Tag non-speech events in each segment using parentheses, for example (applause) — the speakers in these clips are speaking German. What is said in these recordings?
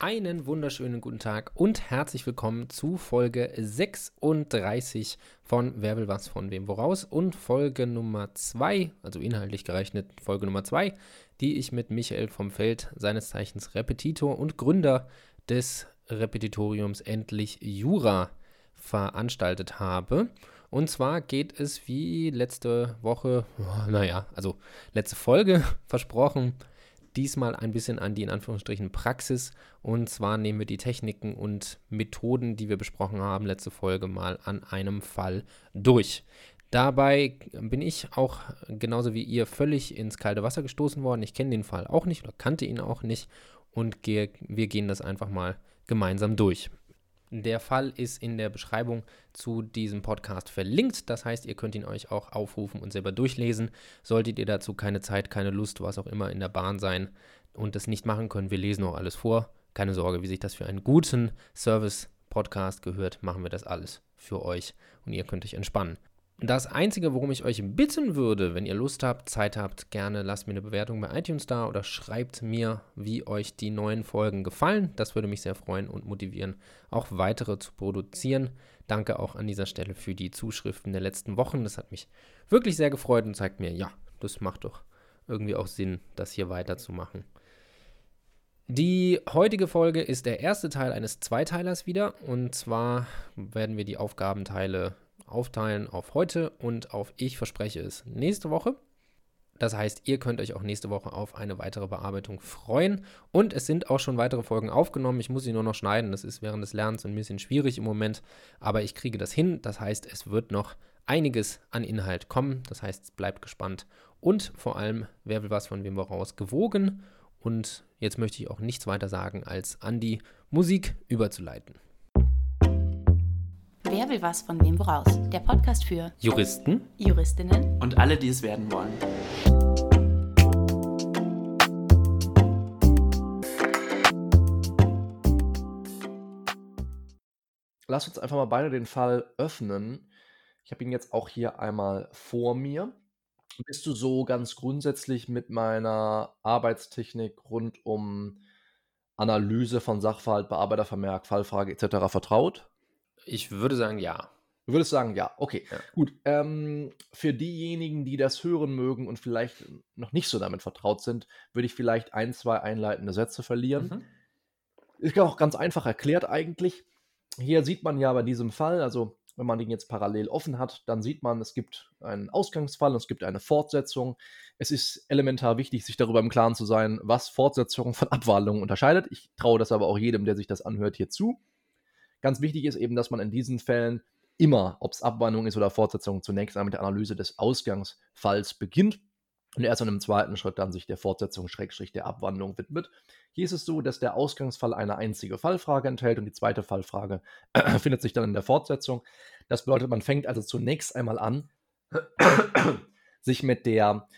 Einen wunderschönen guten Tag und herzlich willkommen zu Folge 36 von Wer will was von wem woraus und Folge Nummer 2, also inhaltlich gerechnet Folge Nummer 2, die ich mit Michael vom Feld, seines Zeichens Repetitor und Gründer des Repetitoriums Endlich Jura veranstaltet habe. Und zwar geht es wie letzte Woche, (laughs) naja, also letzte Folge (laughs) versprochen, diesmal ein bisschen an die in Anführungsstrichen Praxis. Und zwar nehmen wir die Techniken und Methoden, die wir besprochen haben, letzte Folge mal an einem Fall durch. Dabei bin ich auch genauso wie ihr völlig ins kalte Wasser gestoßen worden. Ich kenne den Fall auch nicht oder kannte ihn auch nicht und gehe, wir gehen das einfach mal gemeinsam durch. Der Fall ist in der Beschreibung zu diesem Podcast verlinkt. Das heißt, ihr könnt ihn euch auch aufrufen und selber durchlesen. Solltet ihr dazu keine Zeit, keine Lust, was auch immer in der Bahn sein und das nicht machen können, wir lesen auch alles vor. Keine Sorge, wie sich das für einen guten Service-Podcast gehört, machen wir das alles für euch und ihr könnt euch entspannen. Das Einzige, worum ich euch bitten würde, wenn ihr Lust habt, Zeit habt, gerne lasst mir eine Bewertung bei iTunes da oder schreibt mir, wie euch die neuen Folgen gefallen. Das würde mich sehr freuen und motivieren, auch weitere zu produzieren. Danke auch an dieser Stelle für die Zuschriften der letzten Wochen. Das hat mich wirklich sehr gefreut und zeigt mir, ja, das macht doch irgendwie auch Sinn, das hier weiterzumachen. Die heutige Folge ist der erste Teil eines Zweiteilers wieder. Und zwar werden wir die Aufgabenteile aufteilen auf heute und auf ich verspreche es nächste Woche. Das heißt, ihr könnt euch auch nächste Woche auf eine weitere Bearbeitung freuen. Und es sind auch schon weitere Folgen aufgenommen. Ich muss sie nur noch schneiden. Das ist während des Lernens ein bisschen schwierig im Moment. Aber ich kriege das hin. Das heißt, es wird noch einiges an Inhalt kommen. Das heißt, bleibt gespannt. Und vor allem, wer will was von wem voraus, gewogen. Und jetzt möchte ich auch nichts weiter sagen, als an die Musik überzuleiten. Wer will was von wem woraus? Der Podcast für Juristen, Juristinnen und alle, die es werden wollen. Lass uns einfach mal beide den Fall öffnen. Ich habe ihn jetzt auch hier einmal vor mir. Bist du so ganz grundsätzlich mit meiner Arbeitstechnik rund um Analyse von Sachverhalt, Bearbeitervermerk, Fallfrage etc. vertraut? Ich würde sagen, ja. Du würdest sagen, ja, okay. Ja. Gut. Ähm, für diejenigen, die das hören mögen und vielleicht noch nicht so damit vertraut sind, würde ich vielleicht ein, zwei einleitende Sätze verlieren. Mhm. Ist auch ganz einfach erklärt eigentlich. Hier sieht man ja bei diesem Fall, also wenn man den jetzt parallel offen hat, dann sieht man, es gibt einen Ausgangsfall und es gibt eine Fortsetzung. Es ist elementar wichtig, sich darüber im Klaren zu sein, was Fortsetzung von Abwandlungen unterscheidet. Ich traue das aber auch jedem, der sich das anhört, hier zu. Ganz wichtig ist eben, dass man in diesen Fällen immer, ob es Abwandlung ist oder Fortsetzung, zunächst einmal mit der Analyse des Ausgangsfalls beginnt und erst in einem zweiten Schritt dann sich der Fortsetzung Schrägstrich der Abwandlung widmet. Hier ist es so, dass der Ausgangsfall eine einzige Fallfrage enthält und die zweite Fallfrage (clears throat) findet sich dann in der Fortsetzung. Das bedeutet, man fängt also zunächst einmal an, (clears throat) sich mit der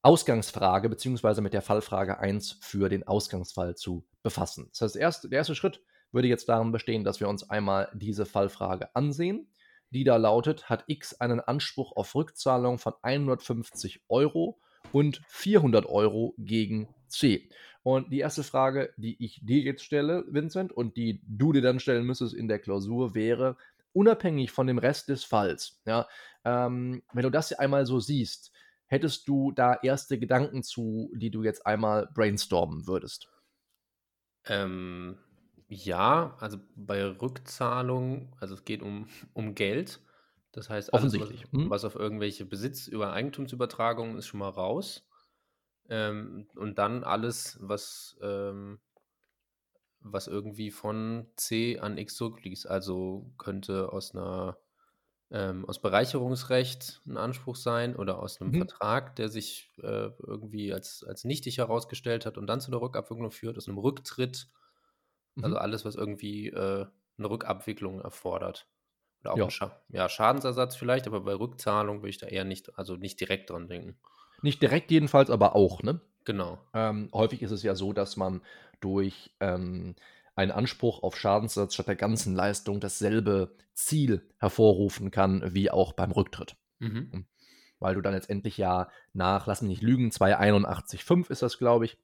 Ausgangsfrage bzw. mit der Fallfrage 1 für den Ausgangsfall zu befassen. Das heißt, der erste, der erste Schritt würde jetzt darin bestehen, dass wir uns einmal diese Fallfrage ansehen. Die da lautet, hat X einen Anspruch auf Rückzahlung von 150 Euro und 400 Euro gegen C? Und die erste Frage, die ich dir jetzt stelle, Vincent, und die du dir dann stellen müsstest in der Klausur, wäre, unabhängig von dem Rest des Falls, ja, ähm, wenn du das einmal so siehst, hättest du da erste Gedanken zu, die du jetzt einmal brainstormen würdest? Ähm, ja, also bei Rückzahlung, also es geht um, (laughs) um Geld. Das heißt, alles, was, hm? was auf irgendwelche Besitz über Eigentumsübertragungen ist schon mal raus. Ähm, und dann alles, was, ähm, was irgendwie von C an X zurückfließt. Also könnte aus einer ähm, aus Bereicherungsrecht ein Anspruch sein oder aus einem mhm. Vertrag, der sich äh, irgendwie als, als nichtig herausgestellt hat und dann zu der Rückabwicklung führt, aus einem Rücktritt also mhm. alles, was irgendwie äh, eine Rückabwicklung erfordert. Oder auch ja. Scha ja, Schadensersatz vielleicht, aber bei Rückzahlung würde ich da eher nicht, also nicht direkt dran denken. Nicht direkt jedenfalls, aber auch, ne? Genau. Ähm, häufig ist es ja so, dass man durch ähm, einen Anspruch auf Schadensersatz statt der ganzen Leistung dasselbe Ziel hervorrufen kann, wie auch beim Rücktritt. Mhm. Hm. Weil du dann letztendlich ja nach, lass mich nicht lügen, 281,5 ist das, glaube ich,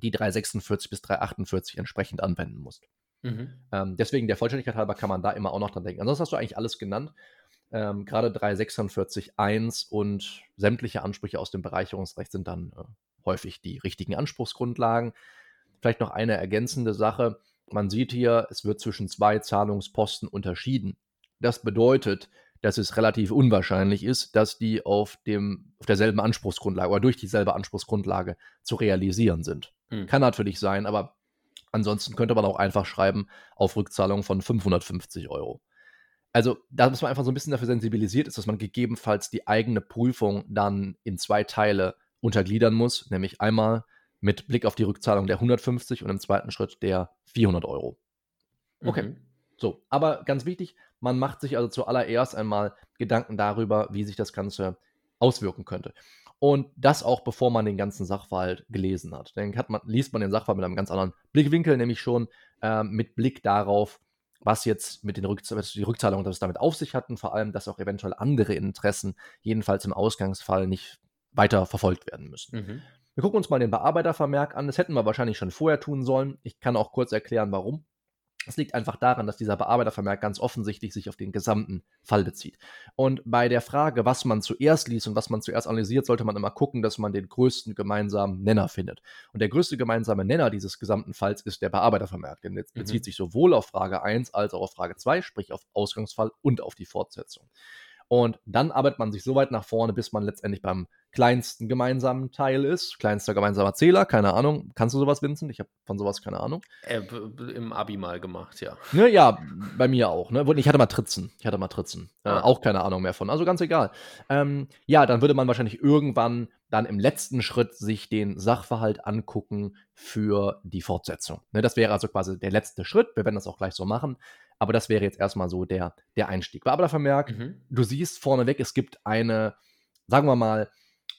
die 346 bis 348 entsprechend anwenden musst. Mhm. Ähm, deswegen der Vollständigkeit halber kann man da immer auch noch dran denken. Ansonsten hast du eigentlich alles genannt. Ähm, Gerade 346.1 und sämtliche Ansprüche aus dem Bereicherungsrecht sind dann äh, häufig die richtigen Anspruchsgrundlagen. Vielleicht noch eine ergänzende Sache. Man sieht hier, es wird zwischen zwei Zahlungsposten unterschieden. Das bedeutet, dass es relativ unwahrscheinlich ist, dass die auf, dem, auf derselben Anspruchsgrundlage oder durch dieselbe Anspruchsgrundlage zu realisieren sind. Hm. Kann natürlich sein, aber ansonsten könnte man auch einfach schreiben auf Rückzahlung von 550 Euro. Also, da muss man einfach so ein bisschen dafür sensibilisiert ist, dass man gegebenenfalls die eigene Prüfung dann in zwei Teile untergliedern muss, nämlich einmal mit Blick auf die Rückzahlung der 150 und im zweiten Schritt der 400 Euro. Okay. Mhm. So, aber ganz wichtig, man macht sich also zuallererst einmal Gedanken darüber, wie sich das Ganze auswirken könnte. Und das auch bevor man den ganzen Sachverhalt gelesen hat. Dann hat man, liest man den Sachverhalt mit einem ganz anderen Blickwinkel, nämlich schon äh, mit Blick darauf, was jetzt mit den Rückzahl die Rückzahlung das damit auf sich hatten, vor allem, dass auch eventuell andere Interessen, jedenfalls im Ausgangsfall, nicht weiter verfolgt werden müssen. Mhm. Wir gucken uns mal den Bearbeitervermerk an. Das hätten wir wahrscheinlich schon vorher tun sollen. Ich kann auch kurz erklären, warum. Es liegt einfach daran, dass dieser Bearbeitervermerk ganz offensichtlich sich auf den gesamten Fall bezieht. Und bei der Frage, was man zuerst liest und was man zuerst analysiert, sollte man immer gucken, dass man den größten gemeinsamen Nenner findet. Und der größte gemeinsame Nenner dieses gesamten Falls ist der Bearbeitervermerk. Denn jetzt mhm. bezieht sich sowohl auf Frage 1 als auch auf Frage 2, sprich auf Ausgangsfall und auf die Fortsetzung. Und dann arbeitet man sich so weit nach vorne, bis man letztendlich beim kleinsten gemeinsamen Teil ist. Kleinster gemeinsamer Zähler, keine Ahnung. Kannst du sowas, Vincent? Ich habe von sowas keine Ahnung. Äh, Im Abi mal gemacht, ja. Ne, ja, bei mir auch. Ne? Ich hatte Matrizen. Ich hatte Matrizen. Äh, ah. auch keine Ahnung mehr von. Also ganz egal. Ähm, ja, dann würde man wahrscheinlich irgendwann dann im letzten Schritt sich den Sachverhalt angucken für die Fortsetzung. Ne, das wäre also quasi der letzte Schritt. Wir werden das auch gleich so machen. Aber das wäre jetzt erstmal so der, der Einstieg. Aber der Vermerk, mhm. du siehst vorneweg, es gibt eine, sagen wir mal,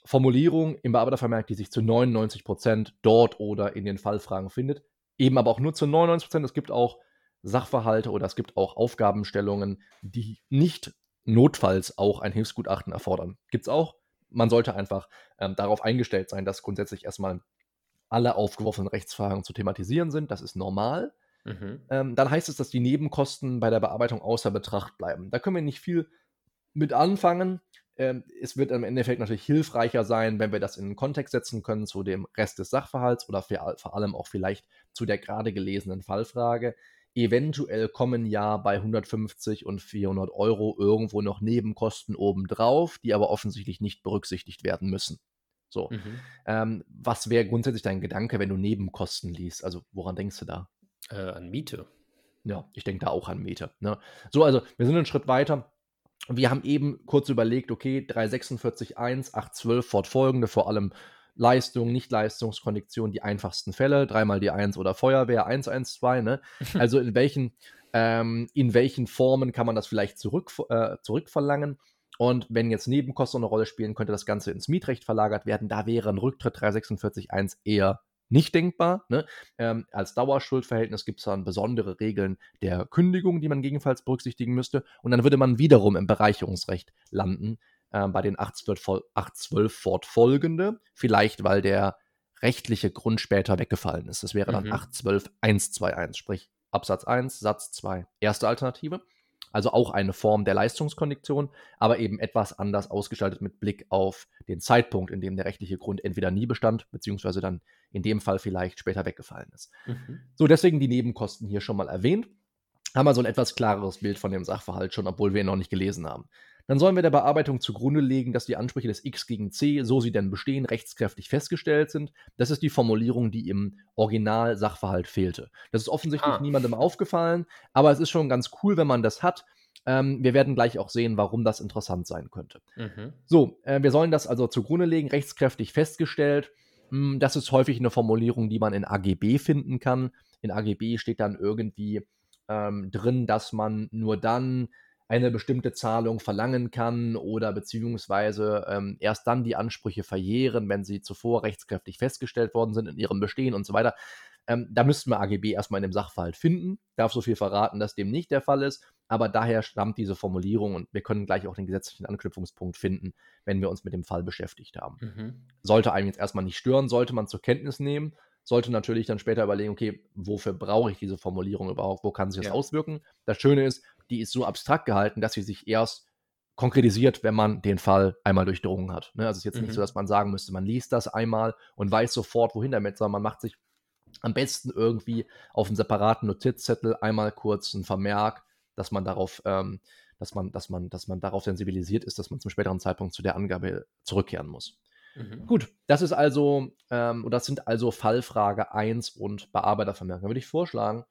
Formulierung im Bearbeitervermerk, die sich zu 99 Prozent dort oder in den Fallfragen findet. Eben aber auch nur zu 99 Prozent. Es gibt auch Sachverhalte oder es gibt auch Aufgabenstellungen, die nicht notfalls auch ein Hilfsgutachten erfordern. Gibt es auch. Man sollte einfach ähm, darauf eingestellt sein, dass grundsätzlich erstmal alle aufgeworfenen Rechtsfragen zu thematisieren sind. Das ist normal. Mhm. Ähm, dann heißt es, dass die Nebenkosten bei der Bearbeitung außer Betracht bleiben. Da können wir nicht viel mit anfangen. Ähm, es wird im Endeffekt natürlich hilfreicher sein, wenn wir das in den Kontext setzen können zu dem Rest des Sachverhalts oder vor allem auch vielleicht zu der gerade gelesenen Fallfrage. Eventuell kommen ja bei 150 und 400 Euro irgendwo noch Nebenkosten obendrauf, die aber offensichtlich nicht berücksichtigt werden müssen. So. Mhm. Ähm, was wäre grundsätzlich dein Gedanke, wenn du Nebenkosten liest? Also, woran denkst du da? Äh, an Miete. Ja, ich denke da auch an Miete. Ne? So, also wir sind einen Schritt weiter. Wir haben eben kurz überlegt, okay, 346.1, 812 fortfolgende, vor allem Leistung, Nicht-Leistungskondition, die einfachsten Fälle, dreimal die 1 oder Feuerwehr 112, ne? (laughs) Also in welchen, ähm, in welchen Formen kann man das vielleicht zurück, äh, zurückverlangen? Und wenn jetzt Nebenkosten eine Rolle spielen, könnte das Ganze ins Mietrecht verlagert werden. Da wäre ein Rücktritt 346.1 eher nicht denkbar. Ne? Ähm, als Dauerschuldverhältnis gibt es dann besondere Regeln der Kündigung, die man gegebenenfalls berücksichtigen müsste. Und dann würde man wiederum im Bereicherungsrecht landen äh, bei den 812, 812 fortfolgende. Vielleicht, weil der rechtliche Grund später weggefallen ist. Das wäre dann mhm. 812 121, sprich Absatz 1, Satz 2, erste Alternative. Also auch eine Form der Leistungskondition, aber eben etwas anders ausgestaltet mit Blick auf den Zeitpunkt, in dem der rechtliche Grund entweder nie bestand, beziehungsweise dann in dem Fall vielleicht später weggefallen ist. Mhm. So, deswegen die Nebenkosten hier schon mal erwähnt. Haben wir so ein etwas klareres Bild von dem Sachverhalt schon, obwohl wir ihn noch nicht gelesen haben. Dann sollen wir der Bearbeitung zugrunde legen, dass die Ansprüche des X gegen C, so sie denn bestehen, rechtskräftig festgestellt sind. Das ist die Formulierung, die im Original-Sachverhalt fehlte. Das ist offensichtlich ah. niemandem aufgefallen, aber es ist schon ganz cool, wenn man das hat. Ähm, wir werden gleich auch sehen, warum das interessant sein könnte. Mhm. So, äh, wir sollen das also zugrunde legen, rechtskräftig festgestellt. Hm, das ist häufig eine Formulierung, die man in AGB finden kann. In AGB steht dann irgendwie ähm, drin, dass man nur dann eine bestimmte Zahlung verlangen kann oder beziehungsweise ähm, erst dann die Ansprüche verjähren, wenn sie zuvor rechtskräftig festgestellt worden sind in ihrem Bestehen und so weiter. Ähm, da müssten wir AGB erstmal in dem Sachverhalt finden. Darf so viel verraten, dass dem nicht der Fall ist, aber daher stammt diese Formulierung und wir können gleich auch den gesetzlichen Anknüpfungspunkt finden, wenn wir uns mit dem Fall beschäftigt haben. Mhm. Sollte einem jetzt erstmal nicht stören, sollte man zur Kenntnis nehmen, sollte natürlich dann später überlegen, okay, wofür brauche ich diese Formulierung überhaupt? Wo kann sich das Ja. auswirken? Das Schöne ist, die ist so abstrakt gehalten, dass sie sich erst konkretisiert, wenn man den Fall einmal durchdrungen hat. Ne? Also es ist jetzt nicht Mhm. so, dass man sagen müsste, man liest das einmal und weiß sofort, wohin damit, sondern man macht sich am besten irgendwie auf einen separaten Notizzettel einmal kurz einen Vermerk, dass man darauf, ähm, dass man, dass man, dass man darauf sensibilisiert ist, dass man zum späteren Zeitpunkt zu der Angabe zurückkehren muss. Mhm. Gut, das ist also, ähm, das sind also Fallfrage 1 und Bearbeitervermerken. Da würde ich vorschlagen,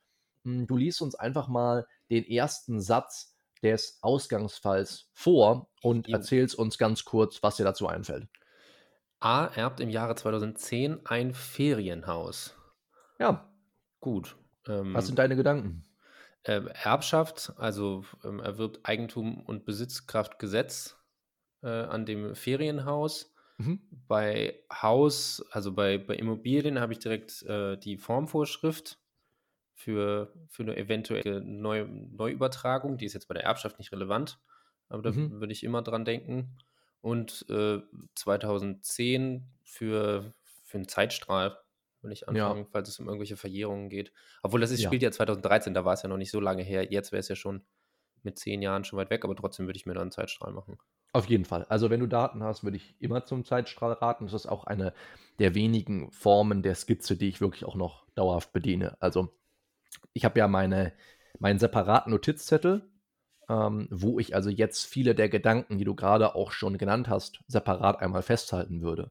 mh, du liest uns einfach mal den ersten Satz des Ausgangsfalls vor und erzählst uns ganz kurz, was dir dazu einfällt. A erbt im Jahre 2010 ein Ferienhaus. Ja, Gut. Ähm, was sind deine Gedanken? äh, Erbschaft, also ähm, erwirbt Eigentum und Besitzkraftgesetz äh, an dem Ferienhaus. Mhm. Bei Haus, also bei, bei Immobilien habe ich direkt äh, die Formvorschrift für, für eine eventuelle Neu Neuübertragung. Die ist jetzt bei der Erbschaft nicht relevant, aber da Mhm. würde ich immer dran denken. Und äh, 2010 für, für einen Zeitstrahl würde ich Ja. anfangen, falls es um irgendwelche Verjährungen geht. Obwohl das ist, Ja. spielt ja 2013, da war es ja noch nicht so lange her. Jetzt wäre es ja schon mit zehn Jahren schon weit weg, aber trotzdem würde ich mir da einen Zeitstrahl machen. Auf jeden Fall. Also wenn du Daten hast, würde ich immer zum Zeitstrahl raten. Das ist auch eine der wenigen Formen der Skizze, die ich wirklich auch noch dauerhaft bediene. Also ich habe ja meine, meinen separaten Notizzettel, ähm, wo ich also jetzt viele der Gedanken, die du gerade auch schon genannt hast, separat einmal festhalten würde.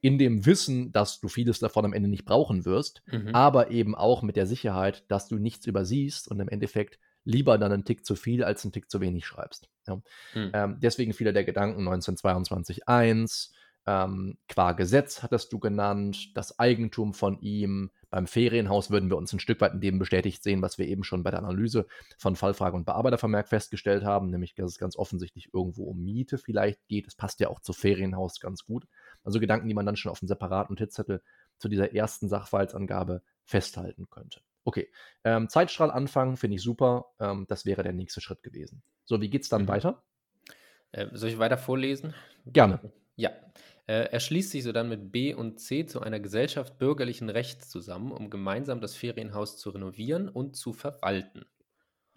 In dem Wissen, dass du vieles davon am Ende nicht brauchen wirst, Mhm. aber eben auch mit der Sicherheit, dass du nichts übersiehst und im Endeffekt lieber dann einen Tick zu viel als einen Tick zu wenig schreibst. Ja. Hm. Ähm, deswegen viele der Gedanken 1922.1, ähm, qua Gesetz hattest du genannt, das Eigentum von ihm. Beim Ferienhaus würden wir uns ein Stück weit in dem bestätigt sehen, was wir eben schon bei der Analyse von Fallfrage und Bearbeitervermerk festgestellt haben, nämlich dass es ganz offensichtlich irgendwo um Miete vielleicht geht. Das passt ja auch zu Ferienhaus ganz gut. Also Gedanken, die man dann schon auf einem separaten Notizzettel zu dieser ersten Sachverhaltsangabe festhalten könnte. Okay, ähm, Zeitstrahl anfangen finde ich super. Ähm, das wäre der nächste Schritt gewesen. So, wie geht's dann Mhm. weiter? Äh, soll ich weiter vorlesen? Gerne. Ja. Äh, er schließt sich sodann mit B und C zu einer Gesellschaft bürgerlichen Rechts zusammen, um gemeinsam das Ferienhaus zu renovieren und zu verwalten.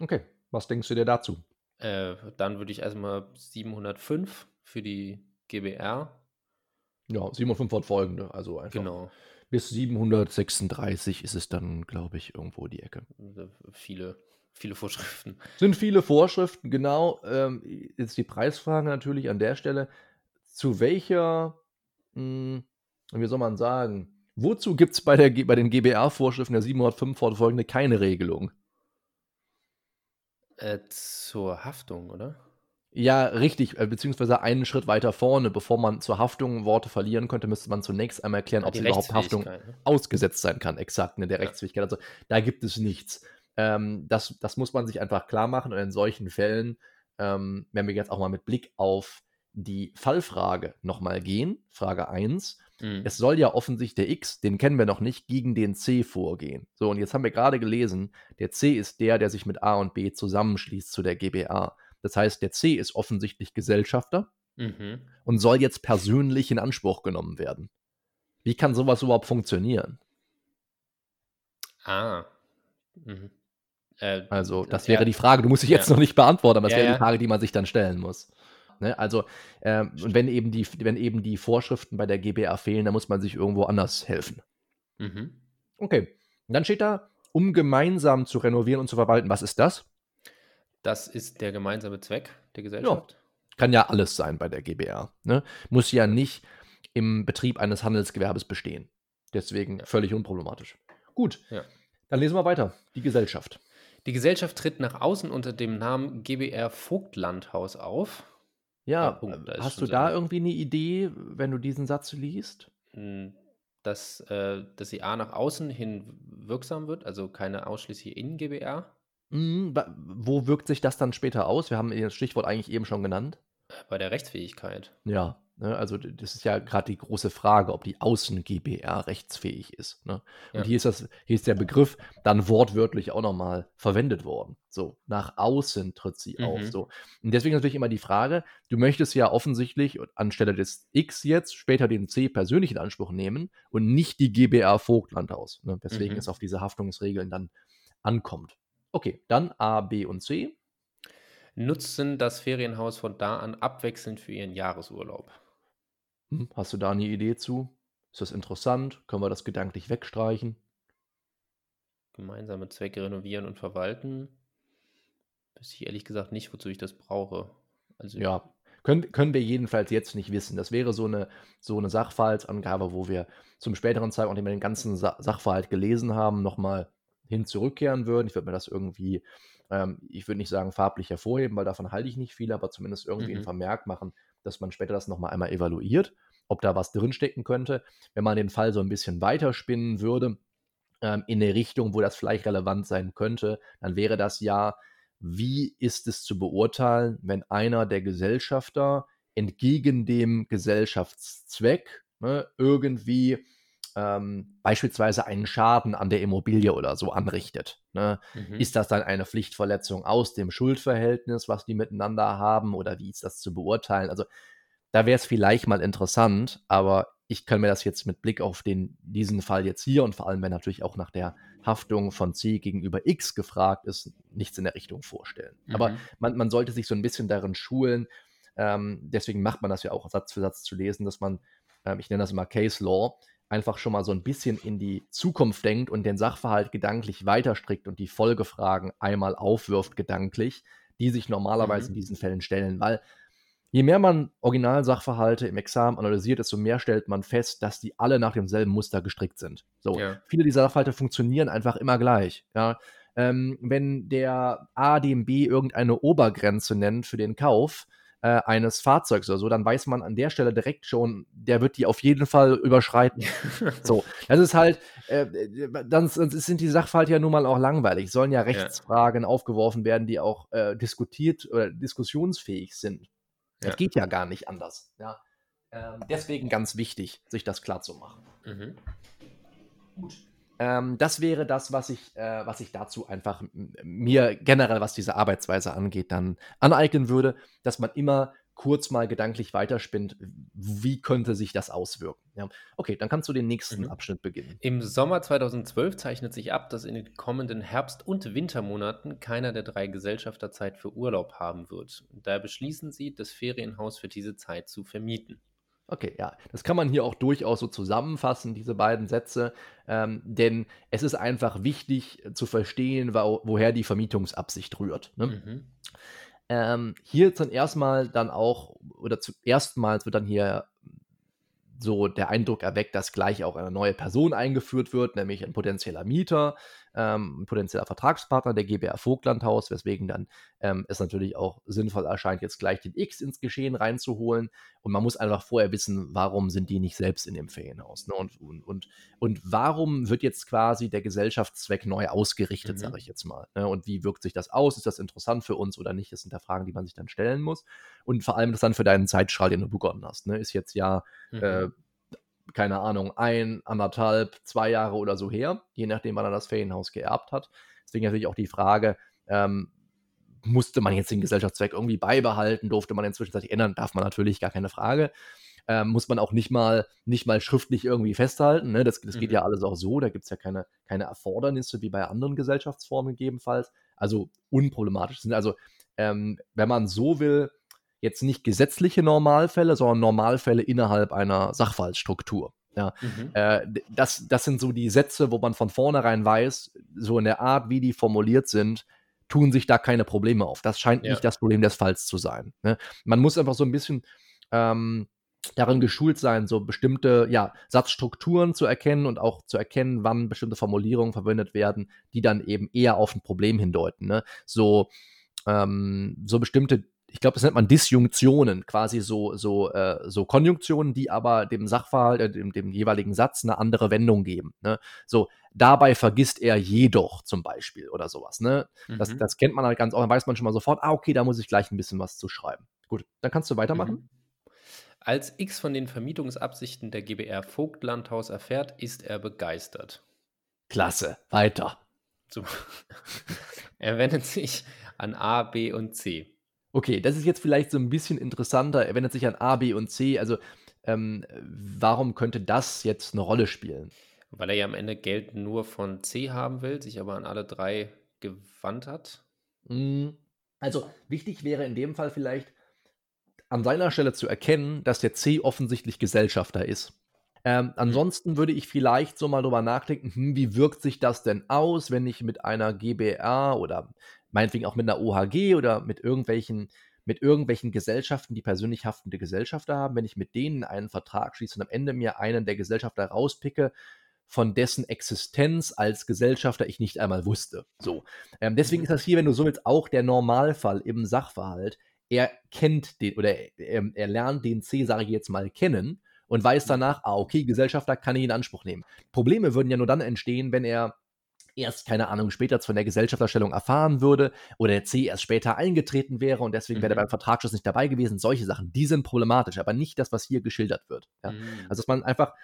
Okay, was denkst du dir dazu? Äh, dann würde ich erstmal 705 für die GBR. Ja, 705 folgende, also einfach. Genau. Bis 736 ist es dann, glaube ich, irgendwo die Ecke. Äh, Viele, viele Vorschriften. (laughs) Sind viele Vorschriften, genau. Ähm, jetzt die Preisfrage natürlich an der Stelle. Zu welcher, mh, wie soll man sagen, wozu gibt es bei, der bei den GBR-Vorschriften der 705 fortfolgende keine Regelung? Äh, zur Haftung, oder? Ja, richtig, äh, beziehungsweise einen Schritt weiter vorne, bevor man zur Haftung Worte verlieren könnte, müsste man zunächst einmal erklären, ob sie überhaupt Haftung ne? ausgesetzt sein kann, exakt, ne, der Ja. Rechtsfähigkeit. Also da gibt es nichts. Ähm, das, das muss man sich einfach klar machen und in solchen Fällen, ähm, wenn wir jetzt auch mal mit Blick auf die Fallfrage nochmal gehen, Frage 1, Mhm. es soll ja offensichtlich der X, den kennen wir noch nicht, gegen den C vorgehen. So, und jetzt haben wir gerade gelesen, der C ist der, der sich mit A und B zusammenschließt zu der GBA. Das heißt, der C ist offensichtlich Gesellschafter Mhm. und soll jetzt persönlich in Anspruch genommen werden. Wie kann sowas überhaupt funktionieren? Ah. Mhm. Äh, Also, das ja. wäre die Frage. Du musst dich jetzt Ja. noch nicht beantworten, aber das Ja, wäre ja. die Frage, die man sich dann stellen muss. Ne? Also, und wenn eben, die, wenn eben die Vorschriften bei der GBA fehlen, dann muss man sich irgendwo anders helfen. Mhm. Okay. Und dann steht da, um gemeinsam zu renovieren und zu verwalten. Was ist das? Das ist der gemeinsame Zweck der Gesellschaft. Kann ja alles sein bei der GBR. Ne? Muss ja nicht im Betrieb eines Handelsgewerbes bestehen. Deswegen Ja. völlig unproblematisch. Gut, Ja. dann lesen wir weiter. Die Gesellschaft. Die Gesellschaft tritt nach außen unter dem Namen GBR Vogtlandhaus auf. Ja, ist hast du da irgendwie eine Idee, wenn du diesen Satz liest? mh, Dass, äh, dass sie A nach außen hin wirksam wird, also keine ausschließliche Innen-GBR. Mhm, wa- wo wirkt sich das dann später aus? Wir haben das Stichwort eigentlich eben schon genannt. Bei der Rechtsfähigkeit. Ja, Ne? Also das ist ja gerade die große Frage, ob die Außen-GBR rechtsfähig ist. Ne? Und ja. hier, ist das, hier ist der Begriff dann wortwörtlich auch nochmal verwendet worden. So, nach außen tritt sie mhm. auf. So. Und deswegen natürlich immer die Frage, du möchtest ja offensichtlich anstelle des X jetzt später den C persönlich in Anspruch nehmen und nicht die GBR Vogtlandhaus. Ne? Weswegen mhm. es auf diese Haftungsregeln dann ankommt. Okay, dann A, B und C. Nutzen das Ferienhaus von da an abwechselnd für ihren Jahresurlaub. Hm, hast du da eine Idee zu? Ist das interessant? Können wir das gedanklich wegstreichen? Gemeinsame Zwecke renovieren und verwalten. Wüsste ich ehrlich gesagt nicht, wozu ich das brauche. Also ja, können, können wir jedenfalls jetzt nicht wissen. Das wäre so eine, so eine Sachverhaltsangabe, wo wir zum späteren Zeitpunkt, nachdem wir den ganzen Sa Sachverhalt gelesen haben, nochmal hin zurückkehren würden. Ich würde mir das irgendwie, ähm, ich würde nicht sagen farblich hervorheben, weil davon halte ich nicht viel, aber zumindest irgendwie mhm. ein Vermerk machen, dass man später das nochmal einmal evaluiert, ob da was drinstecken könnte. Wenn man den Fall so ein bisschen weiterspinnen würde, ähm, in eine Richtung, wo das vielleicht relevant sein könnte, dann wäre das ja, wie ist es zu beurteilen, wenn einer der Gesellschafter entgegen dem Gesellschaftszweck ne, irgendwie ähm, beispielsweise einen Schaden an der Immobilie oder so anrichtet. Ne? Mhm. Ist das dann eine Pflichtverletzung aus dem Schuldverhältnis, was die miteinander haben, oder wie ist das zu beurteilen? Also da wäre es vielleicht mal interessant, aber ich kann mir das jetzt mit Blick auf den, diesen Fall jetzt hier und vor allem, wenn natürlich auch nach der Haftung von C gegenüber X gefragt ist, nichts in der Richtung vorstellen. Mhm. Aber man, man sollte sich so ein bisschen darin schulen, ähm, deswegen macht man das ja auch Satz für Satz zu lesen, dass man, ähm, ich nenne das immer Case Law, einfach schon mal so ein bisschen in die Zukunft denkt und den Sachverhalt gedanklich weiterstrickt und die Folgefragen einmal aufwirft gedanklich, die sich normalerweise mhm. in diesen Fällen stellen, weil je mehr man Originalsachverhalte im Examen analysiert, desto mehr stellt man fest, dass die alle nach demselben Muster gestrickt sind. So, ja. viele dieser Sachverhalte funktionieren einfach immer gleich. Ja? Ähm, wenn der A dem B irgendeine Obergrenze nennt für den Kauf, äh, eines Fahrzeugs oder so, dann weiß man an der Stelle direkt schon, der wird die auf jeden Fall überschreiten. (laughs) so, das ist halt, äh, dann, sind die Sachverhalte ja nun mal auch langweilig. Es sollen ja Rechtsfragen ja. aufgeworfen werden, die auch äh, diskutiert oder diskussionsfähig sind. Das ja. geht ja gar nicht anders. Ja. Ähm, deswegen ganz wichtig, sich das klar zu machen. Mhm. Gut. Ähm, das wäre das, was ich, äh, was ich dazu einfach mir generell, was diese Arbeitsweise angeht, dann aneignen würde, dass man immer kurz mal gedanklich weiterspinnt, wie könnte sich das auswirken. Ja. Okay, dann kannst du den nächsten mhm. Abschnitt beginnen. Im Sommer 2012 zeichnet sich ab, dass in den kommenden Herbst- und Wintermonaten keiner der drei Gesellschafter Zeit für Urlaub haben wird. Daher beschließen sie, das Ferienhaus für diese Zeit zu vermieten. Okay, ja, das kann man hier auch durchaus so zusammenfassen, diese beiden Sätze, ähm, denn es ist einfach wichtig zu verstehen, wo, woher die Vermietungsabsicht rührt. Ne? Mhm. Ähm, hier zum ersten Mal dann auch, oder Mal wird dann hier so der Eindruck erweckt, dass gleich auch eine neue Person eingeführt wird, nämlich ein potenzieller Mieter, ähm, ein potenzieller Vertragspartner der GBR Vogtlandhaus, weswegen dann ähm, es natürlich auch sinnvoll erscheint, jetzt gleich den X ins Geschehen reinzuholen. Und man muss einfach vorher wissen, warum sind die nicht selbst in dem Ferienhaus. Ne? Und, und, und, und warum wird jetzt quasi der Gesellschaftszweck neu ausgerichtet, mhm. sage ich jetzt mal. Ne? Und wie wirkt sich das aus? Ist das interessant für uns oder nicht? Das sind da Fragen, die man sich dann stellen muss. Und vor allem interessant für deinen Zeitstrahl, den du begonnen hast. Ne? Ist jetzt ja mhm. äh, keine Ahnung, ein, anderthalb, zwei Jahre oder so her, je nachdem, wann er das Ferienhaus geerbt hat. Deswegen natürlich auch die Frage, ähm, musste man jetzt den Gesellschaftszweck irgendwie beibehalten, durfte man inzwischen ändern, darf man natürlich, gar keine Frage. Ähm, muss man auch nicht mal, nicht mal schriftlich irgendwie festhalten. Ne? Das, das mhm. geht ja alles auch so, da gibt es ja keine, keine Erfordernisse wie bei anderen Gesellschaftsformen gegebenenfalls. Also unproblematisch sind. Also, ähm, wenn man so will, jetzt nicht gesetzliche Normalfälle, sondern Normalfälle innerhalb einer Sachverhaltsstruktur. Ja, mhm. äh, das, das sind so die Sätze, wo man von vornherein weiß, so in der Art, wie die formuliert sind, tun sich da keine Probleme auf. Das scheint ja. nicht das Problem des Falls zu sein. Ne? Man muss einfach so ein bisschen ähm, darin geschult sein, so bestimmte ja, Satzstrukturen zu erkennen und auch zu erkennen, wann bestimmte Formulierungen verwendet werden, die dann eben eher auf ein Problem hindeuten. Ne? So, ähm, so bestimmte ich glaube, das nennt man Disjunktionen, quasi so, so, äh, so Konjunktionen, die aber dem Sachverhalt, äh, dem, dem, jeweiligen Satz eine andere Wendung geben. Ne? So, dabei vergisst er jedoch zum Beispiel oder sowas. Ne? Mhm. Das, das kennt man halt ganz auch, dann weiß man schon mal sofort, ah, okay, da muss ich gleich ein bisschen was zu schreiben. Gut, dann kannst du weitermachen. Mhm. Als X von den Vermietungsabsichten der GBR Vogtlandhaus erfährt, ist er begeistert. Klasse, weiter. So. (laughs) er wendet sich an A, B und C. Okay, das ist jetzt vielleicht so ein bisschen interessanter. Er wendet sich an A, B und C. Also, ähm, warum könnte das jetzt eine Rolle spielen? Weil er ja am Ende Geld nur von C haben will, sich aber an alle drei gewandt hat. Hm, also, wichtig wäre in dem Fall vielleicht, an seiner Stelle zu erkennen, dass der C offensichtlich Gesellschafter ist. Ähm, mhm. ansonsten würde ich vielleicht so mal drüber nachdenken, hm, wie wirkt sich das denn aus, wenn ich mit einer GBR oder meinetwegen auch mit einer OHG oder mit irgendwelchen, mit irgendwelchen Gesellschaften, die persönlich haftende Gesellschafter haben, wenn ich mit denen einen Vertrag schließe und am Ende mir einen der Gesellschafter rauspicke, von dessen Existenz als Gesellschafter ich nicht einmal wusste. So. Ähm, deswegen mhm. ist das hier, wenn du so willst, auch der Normalfall im Sachverhalt. Er kennt den oder er, er lernt den C, sage ich jetzt mal, kennen und weiß danach, ah, okay, Gesellschafter kann ich in Anspruch nehmen. Probleme würden ja nur dann entstehen, wenn er erst, keine Ahnung, später von der Gesellschafterstellung erfahren würde oder der C erst später eingetreten wäre und deswegen mhm. wäre er beim Vertragsschluss nicht dabei gewesen. Solche Sachen, die sind problematisch, aber nicht das, was hier geschildert wird. Ja? Mhm. Also, dass man einfach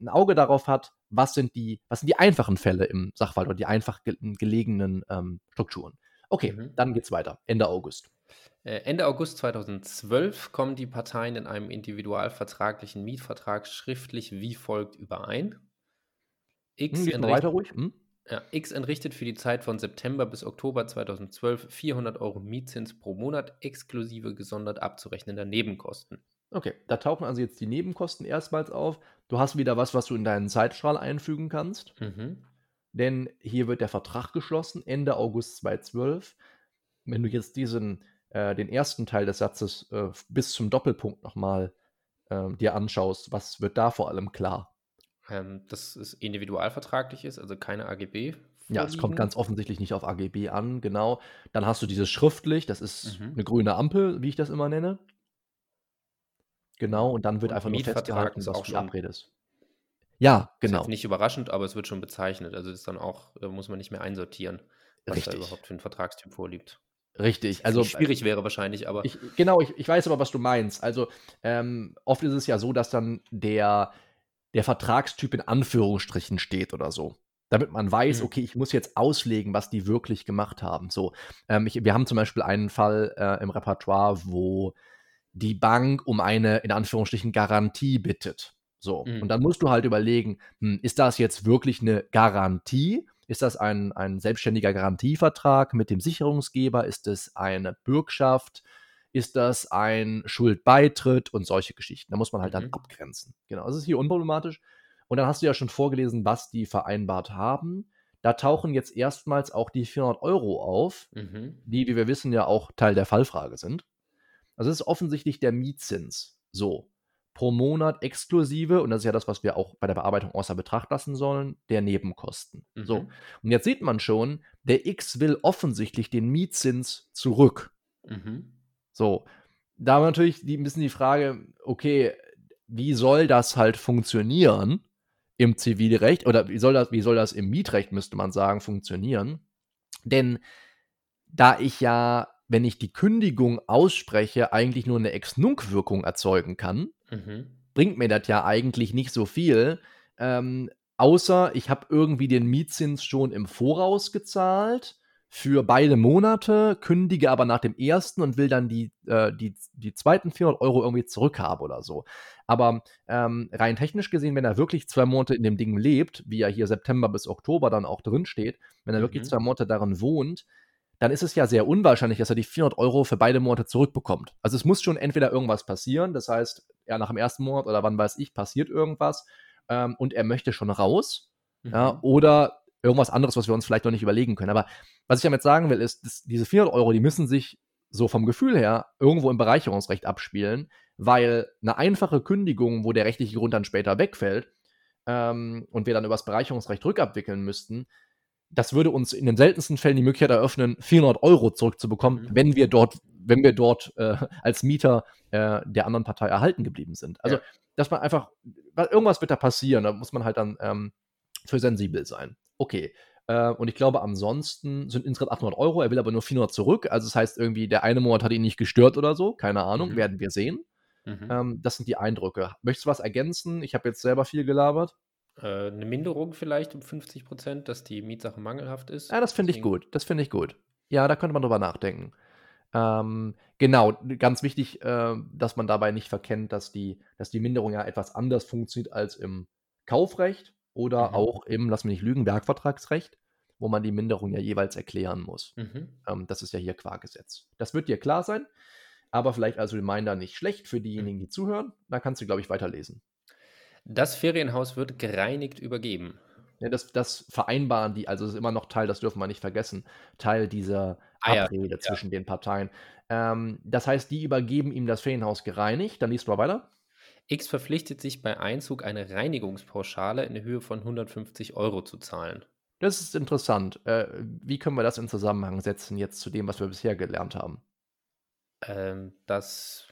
ein Auge darauf hat, was sind die, was sind die einfachen Fälle im Sachverhalt oder die einfach gelegenen ähm, Strukturen. Okay, mhm. dann geht's weiter. Ende August. Äh, Ende August 2012 kommen die Parteien in einem individualvertraglichen Mietvertrag schriftlich wie folgt überein. X, hm, weiter ruhig. Hm? Ja, X entrichtet für die Zeit von September bis Oktober 2012 400 Euro Mietzins pro Monat exklusive gesondert abzurechnender Nebenkosten. Okay, da tauchen also jetzt die Nebenkosten erstmals auf. Du hast wieder was, was du in deinen Zeitstrahl einfügen kannst. Mhm. Denn hier wird der Vertrag geschlossen, Ende August 2012. Wenn du jetzt diesen, äh, den ersten Teil des Satzes äh, bis zum Doppelpunkt nochmal äh, dir anschaust, was wird da vor allem klar? Ähm, dass es individualvertraglich ist, also keine AGB. Vorliegen. Ja, es kommt ganz offensichtlich nicht auf AGB an, genau. Dann hast du dieses schriftlich, das ist mhm. eine grüne Ampel, wie ich das immer nenne. Genau, und dann wird und einfach nur festgehalten, was du verabredest. Ja, genau. Ist nicht überraschend, aber es wird schon bezeichnet. Also ist dann auch, da muss man nicht mehr einsortieren, was Richtig. da überhaupt für ein Vertragstyp vorliegt. Richtig, also schwierig wäre wahrscheinlich, aber. Ich, genau, ich, ich weiß aber, was du meinst. Also ähm, oft ist es ja so, dass dann der der Vertragstyp in Anführungsstrichen steht oder so. Damit man weiß, mhm. okay, ich muss jetzt auslegen, was die wirklich gemacht haben. So, ähm, ich, wir haben zum Beispiel einen Fall äh, im Repertoire, wo die Bank um eine in Anführungsstrichen Garantie bittet. So, mhm. und dann musst du halt überlegen, hm, ist das jetzt wirklich eine Garantie? Ist das ein, ein selbstständiger Garantievertrag mit dem Sicherungsgeber? Ist es eine Bürgschaft? Ist das ein Schuldbeitritt und solche Geschichten. Da muss man halt mhm. dann abgrenzen. Genau, das ist hier unproblematisch. Und dann hast du ja schon vorgelesen, was die vereinbart haben. Da tauchen jetzt erstmals auch die 400 Euro auf, mhm. die, wie wir wissen, ja auch Teil der Fallfrage sind. Also es ist offensichtlich der Mietzins. So, pro Monat exklusive, und das ist ja das, was wir auch bei der Bearbeitung außer Betracht lassen sollen, der Nebenkosten. Mhm. So, und jetzt sieht man schon, der X will offensichtlich den Mietzins zurück. Mhm. So, da war natürlich die, ein bisschen die Frage, okay, wie soll das halt funktionieren im Zivilrecht oder wie soll das, wie soll das im Mietrecht, müsste man sagen, funktionieren? Denn da ich ja, wenn ich die Kündigung ausspreche, eigentlich nur eine Ex-Nunc-Wirkung erzeugen kann, mhm. bringt mir das ja eigentlich nicht so viel, ähm, außer ich habe irgendwie den Mietzins schon im Voraus gezahlt für beide Monate, kündige aber nach dem ersten und will dann die, äh, die, die zweiten 400 Euro irgendwie zurückhaben oder so. Aber ähm, rein technisch gesehen, wenn er wirklich zwei Monate in dem Ding lebt, wie er hier September bis Oktober dann auch drin steht, wenn er mhm. wirklich zwei Monate darin wohnt, dann ist es ja sehr unwahrscheinlich, dass er die 400 Euro für beide Monate zurückbekommt. Also es muss schon entweder irgendwas passieren, das heißt, ja, nach dem ersten Monat oder wann weiß ich, passiert irgendwas ähm, und er möchte schon raus. Mhm. Ja, oder irgendwas anderes, was wir uns vielleicht noch nicht überlegen können. Aber was ich damit sagen will, ist, dass diese 400 Euro, die müssen sich so vom Gefühl her irgendwo im Bereicherungsrecht abspielen, weil eine einfache Kündigung, wo der rechtliche Grund dann später wegfällt ähm, und wir dann über das Bereicherungsrecht rückabwickeln müssten, das würde uns in den seltensten Fällen die Möglichkeit eröffnen, 400 Euro zurückzubekommen, mhm. wenn wir dort, wenn wir dort äh, als Mieter äh, der anderen Partei erhalten geblieben sind. Also, ja. dass man einfach, irgendwas wird da passieren, da muss man halt dann ähm, für sensibel sein. Okay. Äh, und ich glaube, ansonsten sind insgesamt 800 Euro. Er will aber nur 400 zurück. Also, das heißt irgendwie, der eine Monat hat ihn nicht gestört oder so. Keine Ahnung, mhm. werden wir sehen. Mhm. Ähm, das sind die Eindrücke. Möchtest du was ergänzen? Ich habe jetzt selber viel gelabert. Äh, eine Minderung vielleicht um 50 Prozent, dass die Mietsache mangelhaft ist. Ja, das finde ich gut. Das finde ich gut. Ja, da könnte man drüber nachdenken. Ähm, genau, ganz wichtig, äh, dass man dabei nicht verkennt, dass die, dass die Minderung ja etwas anders funktioniert als im Kaufrecht oder mhm. auch im, lass mich nicht lügen, Werkvertragsrecht, wo man die Minderung ja jeweils erklären muss. Mhm. Ähm, das ist ja hier qua Gesetz. Das wird dir klar sein, aber vielleicht als Reminder nicht schlecht für diejenigen, die zuhören. Da kannst du, glaube ich, weiterlesen. Das Ferienhaus wird gereinigt übergeben. Ja, das, das vereinbaren die, also es ist immer noch Teil, das dürfen wir nicht vergessen, Teil dieser ah, Abrede ja. zwischen ja. den Parteien. Ähm, das heißt, die übergeben ihm das Ferienhaus gereinigt. Dann liest du mal weiter. X verpflichtet sich bei Einzug eine Reinigungspauschale in der Höhe von 150 Euro zu zahlen. Das ist interessant. Äh, wie können wir das in Zusammenhang setzen jetzt zu dem, was wir bisher gelernt haben? Ähm, das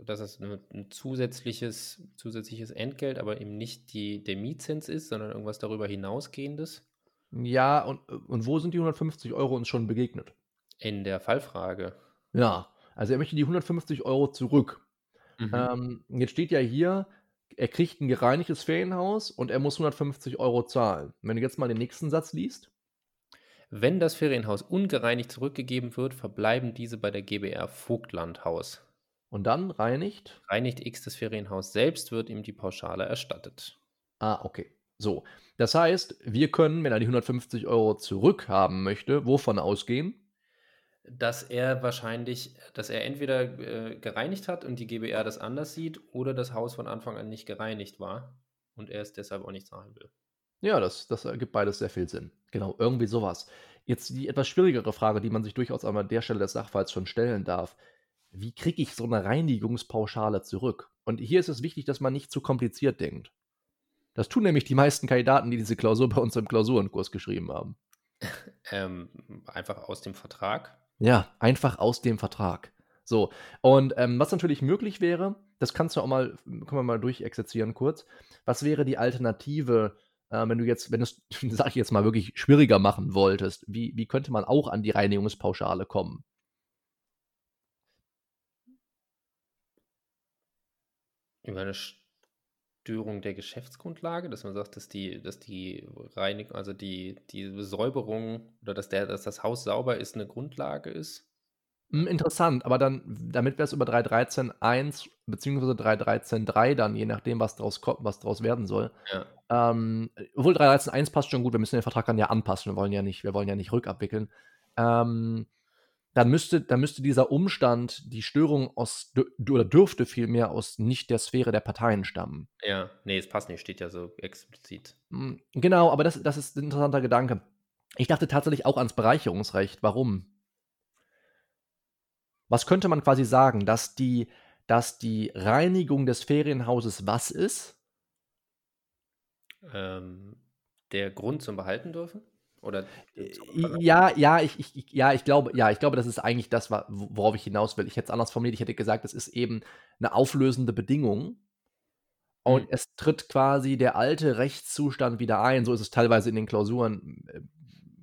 dass es ein zusätzliches, zusätzliches Entgelt, aber eben nicht die, der Mietzins ist, sondern irgendwas darüber hinausgehendes. Ja, und, und wo sind die 150 Euro uns schon begegnet? In der Fallfrage. Ja, also er möchte die 150 Euro zurück. Mhm. Ähm, jetzt steht ja hier, er kriegt ein gereinigtes Ferienhaus und er muss 150 Euro zahlen. Wenn du jetzt mal den nächsten Satz liest. Wenn das Ferienhaus ungereinigt zurückgegeben wird, verbleiben diese bei der GBR Vogtlandhaus. Und dann reinigt? Reinigt X das Ferienhaus selbst, wird ihm die Pauschale erstattet. Ah, okay. So. Das heißt, wir können, wenn er die 150 Euro zurückhaben möchte, wovon ausgehen? Dass er wahrscheinlich, dass er entweder äh, gereinigt hat und die GBR das anders sieht oder das Haus von Anfang an nicht gereinigt war und er es deshalb auch nicht zahlen will. Ja, das, das ergibt beides sehr viel Sinn. Genau, irgendwie sowas. Jetzt die etwas schwierigere Frage, die man sich durchaus an der Stelle des Sachverhalts schon stellen darf wie kriege ich so eine Reinigungspauschale zurück? Und hier ist es wichtig, dass man nicht zu kompliziert denkt. Das tun nämlich die meisten Kandidaten, die diese Klausur bei uns im Klausurenkurs geschrieben haben. (laughs) Ähm, einfach aus dem Vertrag? Ja, einfach aus dem Vertrag. So, und ähm, was natürlich möglich wäre, das kannst du auch mal, können wir mal durchexerzieren kurz. Was wäre die Alternative, äh, wenn du jetzt, wenn du es, (laughs) sag ich jetzt mal, wirklich schwieriger machen wolltest? Wie, wie könnte man auch an die Reinigungspauschale kommen? Über eine Störung der Geschäftsgrundlage, dass man sagt, dass die, dass die Reinigung, also die, die Säuberung oder dass, der, dass das Haus sauber ist, eine Grundlage ist? Hm, interessant, aber dann, damit wäre es über 3.13.1 bzw. 3.13.3 dann, je nachdem, was draus kommt, was draus werden soll. Ja. Ähm, obwohl 3.13.1 passt schon gut, wir müssen den Vertrag dann ja anpassen, wir wollen ja nicht, wir wollen ja nicht rückabwickeln. Ähm, dann müsste, dann müsste dieser Umstand, die Störung aus, oder dürfte vielmehr aus nicht der Sphäre der Parteien stammen. Ja, nee, es passt nicht, steht ja so explizit. Hm, genau, aber das, das ist ein interessanter Gedanke. Ich dachte tatsächlich auch ans Bereicherungsrecht. Warum? Was könnte man quasi sagen, dass die, dass die Reinigung des Ferienhauses was ist? Ähm, der Grund zum Behalten dürfen? Oder ja, ja, ich, ich, ja, ich glaube, ja, ich glaube, das ist eigentlich das, worauf ich hinaus will. Ich hätte es anders formuliert, ich hätte gesagt, es ist eben eine auflösende Bedingung. Und mhm. es tritt quasi der alte Rechtszustand wieder ein. So ist es teilweise in den Klausuren äh,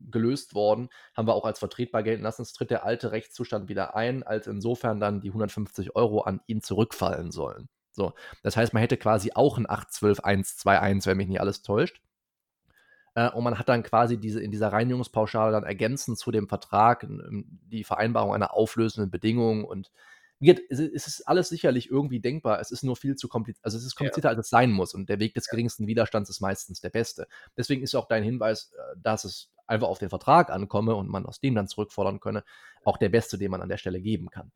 gelöst worden. Haben wir auch als vertretbar gelten lassen. Es tritt der alte Rechtszustand wieder ein, als insofern dann die 150 Euro an ihn zurückfallen sollen. So, das heißt, man hätte quasi auch ein 812.121, wenn mich nicht alles täuscht. Äh, und man hat dann quasi diese, in dieser Reinigungspauschale dann ergänzend zu dem Vertrag die Vereinbarung einer auflösenden Bedingung und es ist alles sicherlich irgendwie denkbar. Es ist nur viel zu kompliziert. Also es ist komplizierter, ja. als es sein muss. Und der Weg des geringsten Widerstands ist meistens der beste. Deswegen ist auch dein Hinweis, äh, dass es einfach auf den Vertrag ankomme und man aus dem dann zurückfordern könne, auch der beste, den man an der Stelle geben kann.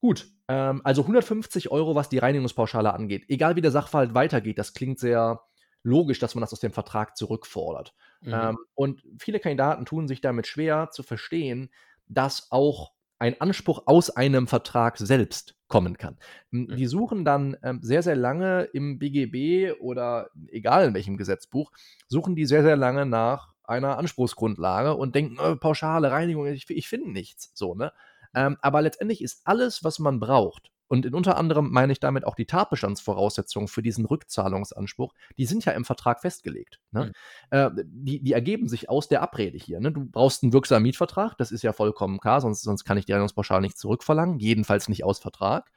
Gut, ähm, also 150 Euro, was die Reinigungspauschale angeht. Egal wie der Sachverhalt weitergeht, das klingt sehr logisch, dass man das aus dem Vertrag zurückfordert. Mhm. Ähm, und viele Kandidaten tun sich damit schwer zu verstehen, dass auch ein Anspruch aus einem Vertrag selbst kommen kann. Mhm. Die suchen dann ähm, sehr, sehr lange im BGB oder egal in welchem Gesetzbuch, suchen die sehr, sehr lange nach einer Anspruchsgrundlage und denken, äh, pauschale Reinigung, ich, ich finde nichts. So, ne? Ähm, aber letztendlich ist alles, was man braucht, und in unter anderem meine ich damit auch die Tatbestandsvoraussetzungen für diesen Rückzahlungsanspruch, die sind ja im Vertrag festgelegt. Ne? Mhm. Äh, die, die ergeben sich aus der Abrede hier. Ne? Du brauchst einen wirksamen Mietvertrag, das ist ja vollkommen klar, sonst, sonst kann ich die Reinigungspauschale nicht zurückverlangen, jedenfalls nicht aus Vertrag.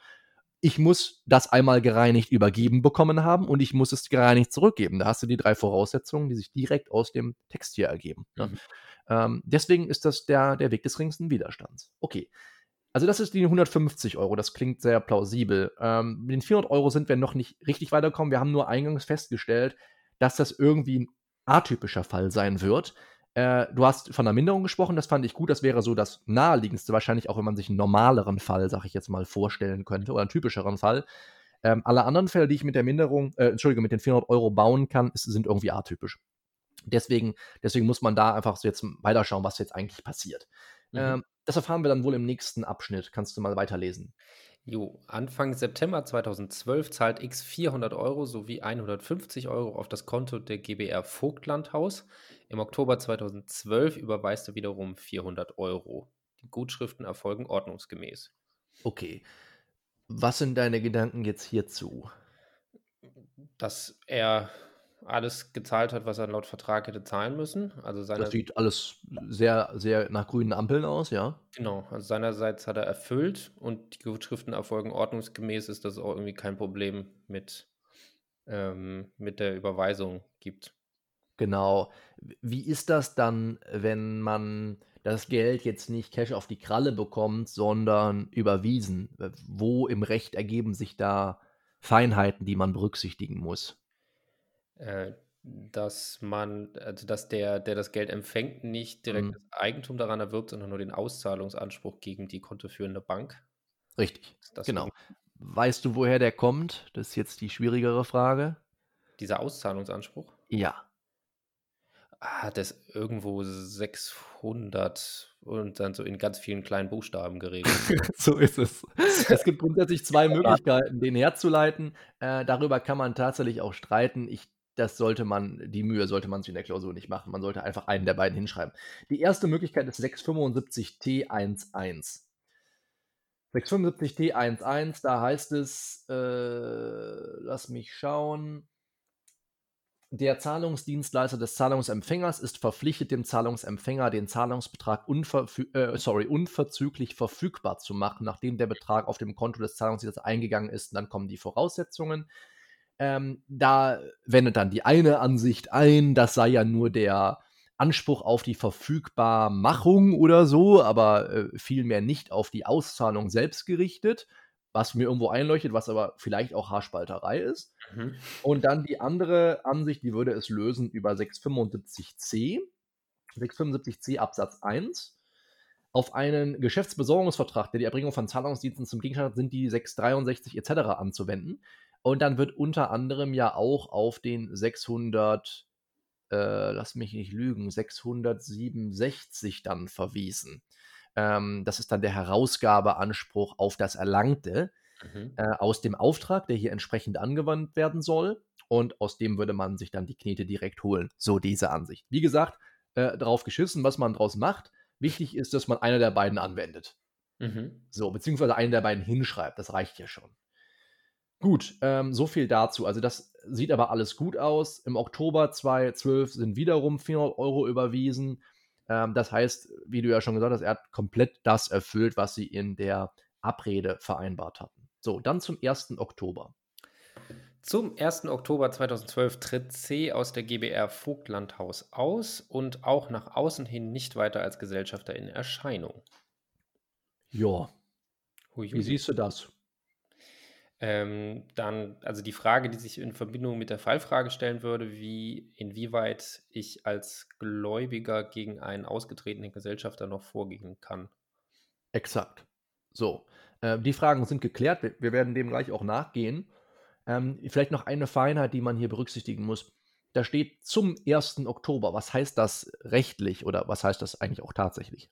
Ich muss das einmal gereinigt übergeben bekommen haben und ich muss es gereinigt zurückgeben. Da hast du die drei Voraussetzungen, die sich direkt aus dem Text hier ergeben. Ne? Mhm. Ähm, deswegen ist das der, der Weg des geringsten Widerstands. Okay. Also das ist die 150 Euro, das klingt sehr plausibel. Ähm, mit den 400 Euro sind wir noch nicht richtig weitergekommen. Wir haben nur eingangs festgestellt, dass das irgendwie ein atypischer Fall sein wird. Äh, du hast von einer Minderung gesprochen, das fand ich gut. Das wäre so das naheliegendste, wahrscheinlich auch, wenn man sich einen normaleren Fall, sag ich jetzt mal, vorstellen könnte oder einen typischeren Fall. Ähm, alle anderen Fälle, die ich mit der Minderung, äh, Entschuldige, mit den 400 Euro bauen kann, ist, sind irgendwie atypisch. Deswegen, deswegen muss man da einfach so jetzt weiterschauen, was jetzt eigentlich passiert. Mhm. Ähm, das erfahren wir dann wohl im nächsten Abschnitt. Kannst du mal weiterlesen? Jo, Anfang September 2012 zahlt X 400 Euro sowie 150 Euro auf das Konto der GBR Vogtlandhaus. Im Oktober 2012 überweist er wiederum 400 Euro. Die Gutschriften erfolgen ordnungsgemäß. Okay. Was sind deine Gedanken jetzt hierzu? Dass er alles gezahlt hat, was er laut Vertrag hätte zahlen müssen. Also seine, das sieht alles sehr, sehr nach grünen Ampeln aus, ja. Genau, also seinerseits hat er erfüllt und die Gutschriften erfolgen ordnungsgemäß, ist das auch irgendwie kein Problem mit, ähm, mit der Überweisung gibt. Genau. Wie ist das dann, wenn man das Geld jetzt nicht Cash auf die Kralle bekommt, sondern überwiesen? Wo im Recht ergeben sich da Feinheiten, die man berücksichtigen muss? Äh, dass man, also dass der, der das Geld empfängt, nicht direkt mhm. das Eigentum daran erwirbt, sondern nur den Auszahlungsanspruch gegen die kontoführende Bank. Richtig, das genau. Weißt du, woher der kommt? Das ist jetzt die schwierigere Frage. Dieser Auszahlungsanspruch? Ja. Ah, das ist irgendwo 600 und dann so in ganz vielen kleinen Buchstaben geregelt. (laughs) so ist es. Es gibt grundsätzlich zwei (laughs) Möglichkeiten, den herzuleiten. Äh, darüber kann man tatsächlich auch streiten. Ich das sollte man, die Mühe sollte man sich in der Klausur nicht machen. Man sollte einfach einen der beiden hinschreiben. Die erste Möglichkeit ist 675T11. 675T11, da heißt es, äh, lass mich schauen, der Zahlungsdienstleister des Zahlungsempfängers ist verpflichtet, dem Zahlungsempfänger den Zahlungsbetrag äh, sorry, unverzüglich verfügbar zu machen, nachdem der Betrag auf dem Konto des Zahlungsdienstleisters eingegangen ist. Und dann kommen die Voraussetzungen. Ähm, da wendet dann die eine Ansicht ein, das sei ja nur der Anspruch auf die Verfügbarmachung oder so, aber äh, vielmehr nicht auf die Auszahlung selbst gerichtet, was mir irgendwo einleuchtet, was aber vielleicht auch Haarspalterei ist. Mhm. Und dann die andere Ansicht, die würde es lösen über 675c, 675c Absatz 1. Auf einen Geschäftsbesorgungsvertrag, der die Erbringung von Zahlungsdiensten zum Gegenstand hat, sind die 663 etc. anzuwenden. Und dann wird unter anderem ja auch auf den 600, äh, lass mich nicht lügen, 667 dann verwiesen. Ähm, das ist dann der Herausgabeanspruch auf das Erlangte mhm. äh, aus dem Auftrag, der hier entsprechend angewandt werden soll. Und aus dem würde man sich dann die Knete direkt holen. So diese Ansicht. Wie gesagt, äh, drauf geschissen, was man draus macht. Wichtig ist, dass man einer der beiden anwendet. Mhm. So, beziehungsweise einen der beiden hinschreibt. Das reicht ja schon. Gut, ähm, so viel dazu. Also das sieht aber alles gut aus. Im Oktober 2012 sind wiederum 400 Euro überwiesen. Ähm, das heißt, wie du ja schon gesagt hast, er hat komplett das erfüllt, was sie in der Abrede vereinbart hatten. So, dann zum 1. Oktober. Zum 1. Oktober 2012 tritt C aus der GBR Vogtlandhaus aus und auch nach außen hin nicht weiter als Gesellschafter in Erscheinung. Ja. Wie siehst du das? Ähm, dann, also die Frage, die sich in Verbindung mit der Fallfrage stellen würde, wie, inwieweit ich als Gläubiger gegen einen ausgetretenen Gesellschafter noch vorgehen kann. Exakt. So, äh, die Fragen sind geklärt. Wir, wir, werden dem gleich auch nachgehen. Ähm, vielleicht noch eine Feinheit, die man hier berücksichtigen muss. Da steht zum 1. Oktober. Was heißt das rechtlich oder was heißt das eigentlich auch tatsächlich?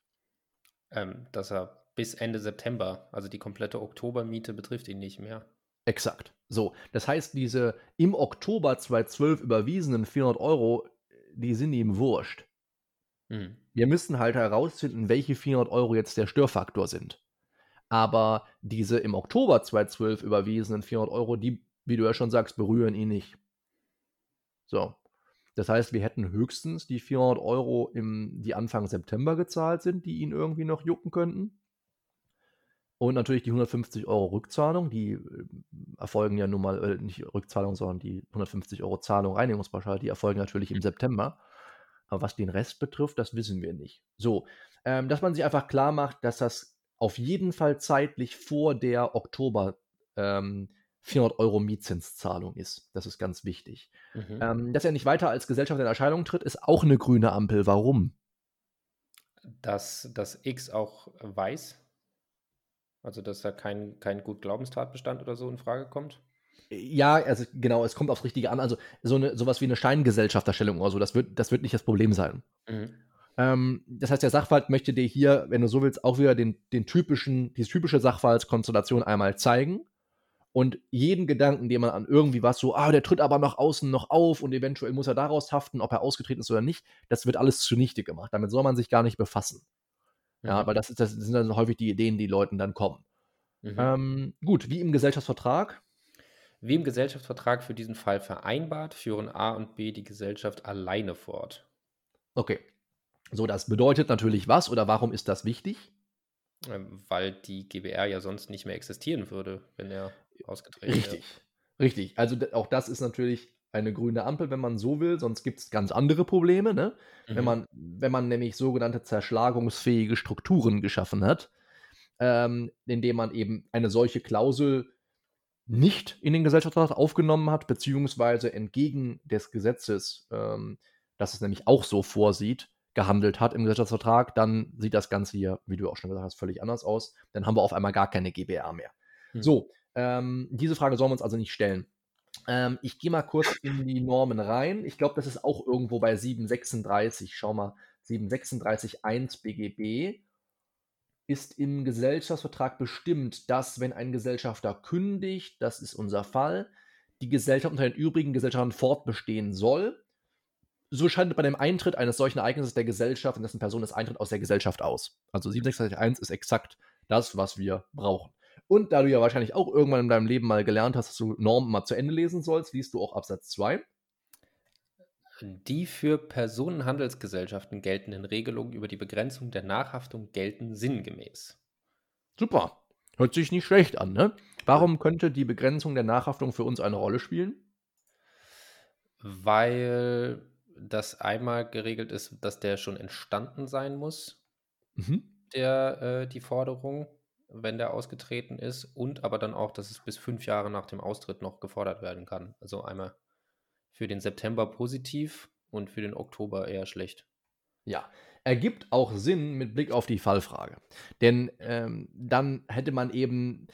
Ähm, dass er bis Ende September, also die komplette Oktobermiete betrifft ihn nicht mehr. Exakt. So, das heißt, diese im Oktober 2012 überwiesenen 400 Euro, die sind ihm wurscht. Mhm. Wir müssen halt herausfinden, welche 400 Euro jetzt der Störfaktor sind. Aber diese im Oktober 2012 überwiesenen 400 Euro, die, wie du ja schon sagst, berühren ihn nicht. So. Das heißt, wir hätten höchstens die 400 Euro, im, die Anfang September gezahlt sind, die ihn irgendwie noch jucken könnten. Und natürlich die 150 Euro Rückzahlung, die äh, erfolgen ja nun mal, äh, nicht Rückzahlung, sondern die 150 Euro Zahlung Reinigungspauschale, die erfolgen natürlich im September. Aber was den Rest betrifft, das wissen wir nicht. So, ähm, dass man sich einfach klar macht, dass das auf jeden Fall zeitlich vor der Oktober ähm, 400 Euro Mietzinszahlung ist. Das ist ganz wichtig. Mhm. Ähm, dass er nicht weiter als Gesellschaft in Erscheinung tritt, ist auch eine grüne Ampel. Warum? Dass das X auch weiß. Also, dass da kein, kein gut Glaubenstatbestand oder so in Frage kommt. Ja, also genau, es kommt aufs Richtige an. Also so eine, sowas wie eine Scheingesellschafterstellung oder so, das wird, das wird nicht das Problem sein. Mhm. Ähm, das heißt, der Sachverhalt möchte dir hier, wenn du so willst, auch wieder den, den typischen, die typische Sachverhaltskonstellation einmal zeigen und jeden Gedanken, den man an irgendwie was so, ah, der tritt aber nach außen noch auf und eventuell muss er daraus haften, ob er ausgetreten ist oder nicht, das wird alles zunichte gemacht. Damit soll man sich gar nicht befassen. Mhm. Ja, weil das, ist, das sind dann häufig die Ideen, die Leuten dann kommen. Mhm. Ähm, gut, wie im Gesellschaftsvertrag. Wie im Gesellschaftsvertrag für diesen Fall vereinbart, führen A und B die Gesellschaft alleine fort. Okay. So, das bedeutet natürlich was oder warum ist das wichtig? Ähm, weil die GBR ja sonst nicht mehr existieren würde, wenn er ausgetreten wäre. Richtig, richtig. Also auch das ist natürlich eine grüne Ampel, wenn man so will, sonst gibt es ganz andere Probleme, ne? Mhm. Wenn, man, wenn man nämlich sogenannte zerschlagungsfähige Strukturen geschaffen hat, ähm, indem man eben eine solche Klausel nicht in den Gesellschaftsvertrag aufgenommen hat, beziehungsweise entgegen des Gesetzes, ähm, das es nämlich auch so vorsieht, gehandelt hat im Gesellschaftsvertrag, dann sieht das Ganze hier, wie du auch schon gesagt hast, völlig anders aus. Dann haben wir auf einmal gar keine GBR mehr. Hm. So, ähm, diese Frage sollen wir uns also nicht stellen. Ähm, ich gehe mal kurz in die Normen rein. Ich glaube, das ist auch irgendwo bei 736. Schau mal, 736.1 BGB ist im Gesellschaftsvertrag bestimmt, dass, wenn ein Gesellschafter kündigt, das ist unser Fall, die Gesellschaft unter den übrigen Gesellschaftern fortbestehen soll so scheidet bei dem Eintritt eines solchen Ereignisses der Gesellschaft, in dessen Person es eintritt, aus der Gesellschaft aus. Also 761 ist exakt das, was wir brauchen. Und da du ja wahrscheinlich auch irgendwann in deinem Leben mal gelernt hast, dass du Normen mal zu Ende lesen sollst, liest du auch Absatz 2. Die für Personenhandelsgesellschaften geltenden Regelungen über die Begrenzung der Nachhaftung gelten sinngemäß. Super. Hört sich nicht schlecht an, ne? Warum könnte die Begrenzung der Nachhaftung für uns eine Rolle spielen? Weil das einmal geregelt ist, dass der schon entstanden sein muss, mhm. der, äh, die Forderung, wenn der ausgetreten ist, und aber dann auch, dass es bis fünf Jahre nach dem Austritt noch gefordert werden kann. Also einmal für den September positiv und für den Oktober eher schlecht. Ja, ergibt auch Sinn mit Blick auf die Fallfrage. Denn ähm, dann hätte man eben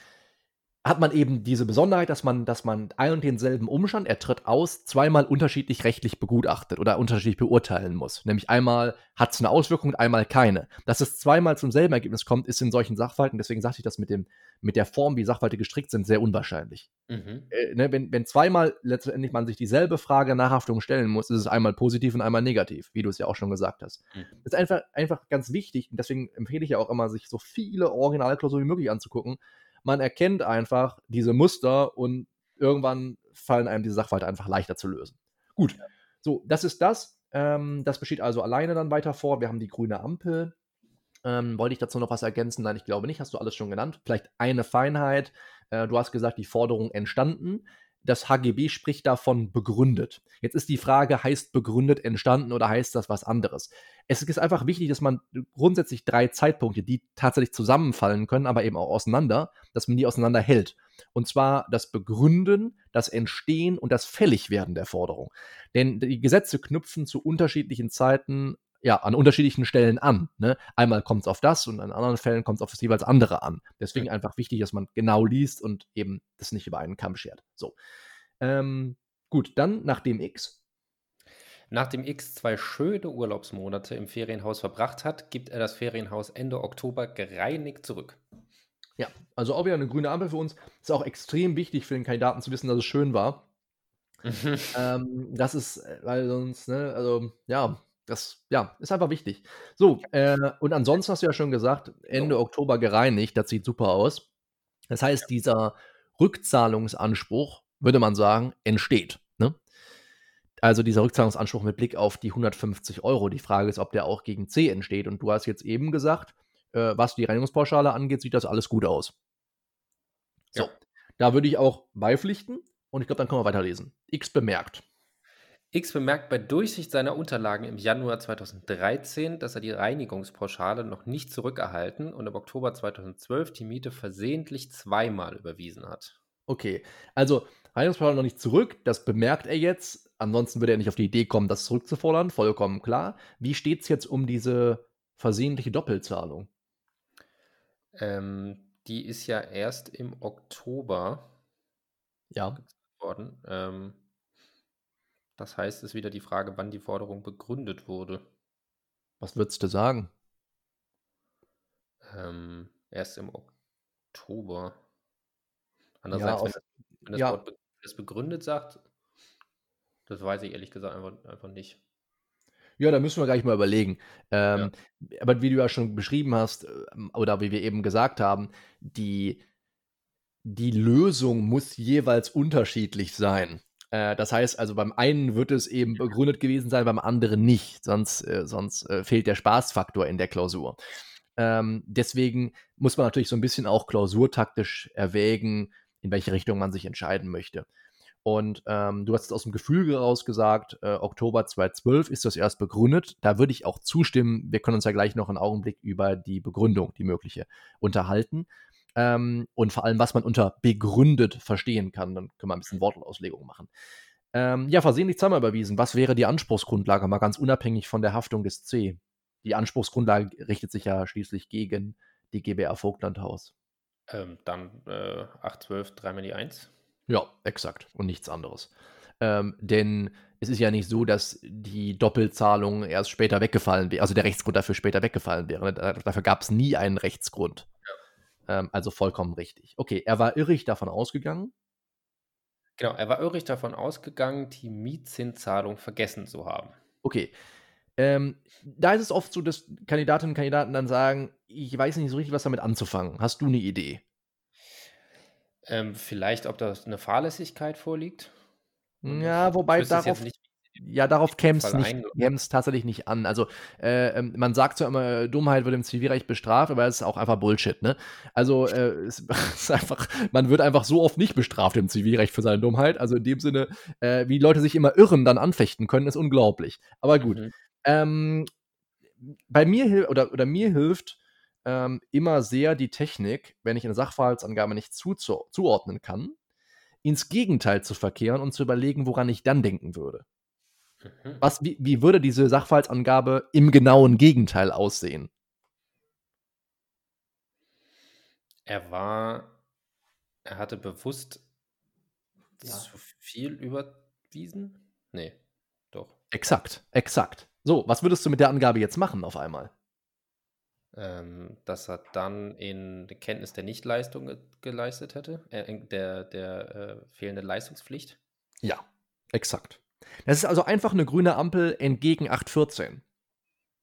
hat man eben diese Besonderheit, dass man, dass man ein und denselben Umstand, er tritt aus, zweimal unterschiedlich rechtlich begutachtet oder unterschiedlich beurteilen muss. Nämlich einmal hat es eine Auswirkung und einmal keine. Dass es zweimal zum selben Ergebnis kommt, ist in solchen Sachverhalten, deswegen sagte ich das mit, dem, mit der Form, wie Sachverhalte gestrickt sind, sehr unwahrscheinlich. Mhm. Äh, ne, wenn, wenn zweimal letztendlich man sich dieselbe Frage nach Haftung stellen muss, ist es einmal positiv und einmal negativ, wie du es ja auch schon gesagt hast. Mhm. Das ist einfach, einfach ganz wichtig und deswegen empfehle ich ja auch immer, sich so viele Originalklausuren wie möglich anzugucken, man erkennt einfach diese Muster und irgendwann fallen einem diese Sachverhalte einfach leichter zu lösen. Gut, so, das ist das. Ähm, das besteht also alleine dann weiter vor. Wir haben die grüne Ampel. Ähm, wollte ich dazu noch was ergänzen? Nein, ich glaube nicht. Hast du alles schon genannt? Vielleicht eine Feinheit. Äh, du hast gesagt, die Forderung entstanden das HGB spricht davon begründet. Jetzt ist die Frage, heißt begründet entstanden oder heißt das was anderes? Es ist einfach wichtig, dass man grundsätzlich drei Zeitpunkte, die tatsächlich zusammenfallen können, aber eben auch auseinander, dass man die auseinander hält. Und zwar das Begründen, das Entstehen und das Fälligwerden der Forderung. Denn die Gesetze knüpfen zu unterschiedlichen Zeiten ja, an unterschiedlichen Stellen an. Ne? Einmal kommt es auf das und an anderen Fällen kommt es auf das jeweils andere an. Deswegen einfach wichtig, dass man genau liest und eben das nicht über einen Kamm schert. So. Ähm, gut, dann nach dem X. Nachdem X zwei schöne Urlaubsmonate im Ferienhaus verbracht hat, gibt er das Ferienhaus Ende Oktober gereinigt zurück. Ja, also auch wieder eine grüne Ampel für uns. Ist auch extrem wichtig für den Kandidaten zu wissen, dass es schön war. ähm, das ist, äh, weil sonst, ne, also ja, Das, ja, ist einfach wichtig. So, äh, und ansonsten hast du ja schon gesagt, Ende Oktober gereinigt, das sieht super aus. Das heißt, dieser Rückzahlungsanspruch, würde man sagen, entsteht. Ne? Also dieser Rückzahlungsanspruch mit Blick auf die 150 Euro. Die Frage ist, ob der auch gegen C entsteht. Und du hast jetzt eben gesagt, äh, was die Reinigungspauschale angeht, sieht das alles gut aus. So, ja. da würde ich auch beipflichten und ich glaube, dann können wir weiterlesen. X bemerkt. X bemerkt bei Durchsicht seiner Unterlagen im Januar 2013, dass er die Reinigungspauschale noch nicht zurückerhalten und im Oktober 2012 die Miete versehentlich zweimal überwiesen hat. Okay, also Reinigungspauschale noch nicht zurück, das bemerkt er jetzt. Ansonsten würde er nicht auf die Idee kommen, das zurückzufordern, vollkommen klar. Wie steht es jetzt um diese versehentliche Doppelzahlung? Ähm, die ist ja erst im Oktober ja. worden. Ähm, das heißt, es ist wieder die Frage, wann die Forderung begründet wurde. Was würdest du sagen? Ähm, erst im Oktober. Andererseits, ja, wenn, das, wenn das ja. Wort das begründet sagt, das weiß ich ehrlich gesagt einfach, einfach nicht. Ja, da müssen wir gleich mal überlegen. Ähm, ja. Aber wie du ja schon beschrieben hast, ähm, oder wie wir eben gesagt haben, die, die Lösung muss jeweils unterschiedlich sein. Äh, das heißt also, beim einen wird es eben begründet gewesen sein, beim anderen nicht. Sonst, äh, sonst äh, fehlt der Spaßfaktor in der Klausur. Ähm, deswegen muss man natürlich so ein bisschen auch klausurtaktisch erwägen, in welche Richtung man sich entscheiden möchte. Und ähm, du hast es aus dem Gefühl heraus gesagt, äh, Oktober 2012 ist das erst begründet. Da würde ich auch zustimmen. Wir können uns ja gleich noch einen Augenblick über die Begründung, die mögliche, unterhalten. Ähm, und vor allem, was man unter begründet verstehen kann. Dann können wir ein bisschen Wortauslegung machen. Ähm, ja, versehentlich zweimal überwiesen. Was wäre die Anspruchsgrundlage? Mal ganz unabhängig von der Haftung des C. Die Anspruchsgrundlage richtet sich ja schließlich gegen die GBR Vogtlandhaus. Ähm, dann äh, 812 3 mal die 1. Ja, exakt. Und nichts anderes. Ähm, denn es ist ja nicht so, dass die Doppelzahlung erst später weggefallen wäre, also der Rechtsgrund dafür später weggefallen wäre. Ne? Dafür gab es nie einen Rechtsgrund. Ähm, also vollkommen richtig. Okay, er war irrig davon ausgegangen. Genau, er war irrig davon ausgegangen, die Mietzinszahlung vergessen zu haben. Okay. Ähm, da ist es oft so, dass Kandidatinnen und Kandidaten dann sagen, ich weiß nicht so richtig, was damit anzufangen. Hast du eine Idee? Ähm, vielleicht, ob da eine Fahrlässigkeit vorliegt. Ja, wobei darauf, ja, darauf käme es tatsächlich nicht an. Also, äh, ähm, man sagt zwar immer, Dummheit wird im Zivilrecht bestraft, aber es ist auch einfach Bullshit, ne? Also, äh, es (laughs) ist einfach, man wird einfach so oft nicht bestraft im Zivilrecht für seine Dummheit. Also, in dem Sinne, äh, wie Leute sich immer irren, dann anfechten können, ist unglaublich. Aber gut. Mhm. Ähm, bei mir oder, oder mir hilft ähm, immer sehr die Technik, wenn ich eine Sachverhaltsangabe nicht zu, zuordnen kann, ins Gegenteil zu verkehren und zu überlegen, woran ich dann denken würde. Mhm. Was, wie, wie würde diese Sachverhaltsangabe im genauen Gegenteil aussehen? Er war, er hatte bewusst ja. zu viel überwiesen? Nee, doch. Exakt, exakt. So, was würdest du mit der Angabe jetzt machen auf einmal? Ähm, dass er dann in Kenntnis der Nichtleistung ge geleistet hätte, äh, der, der äh, fehlenden Leistungspflicht? Ja, exakt. Das ist also einfach eine grüne Ampel entgegen 814.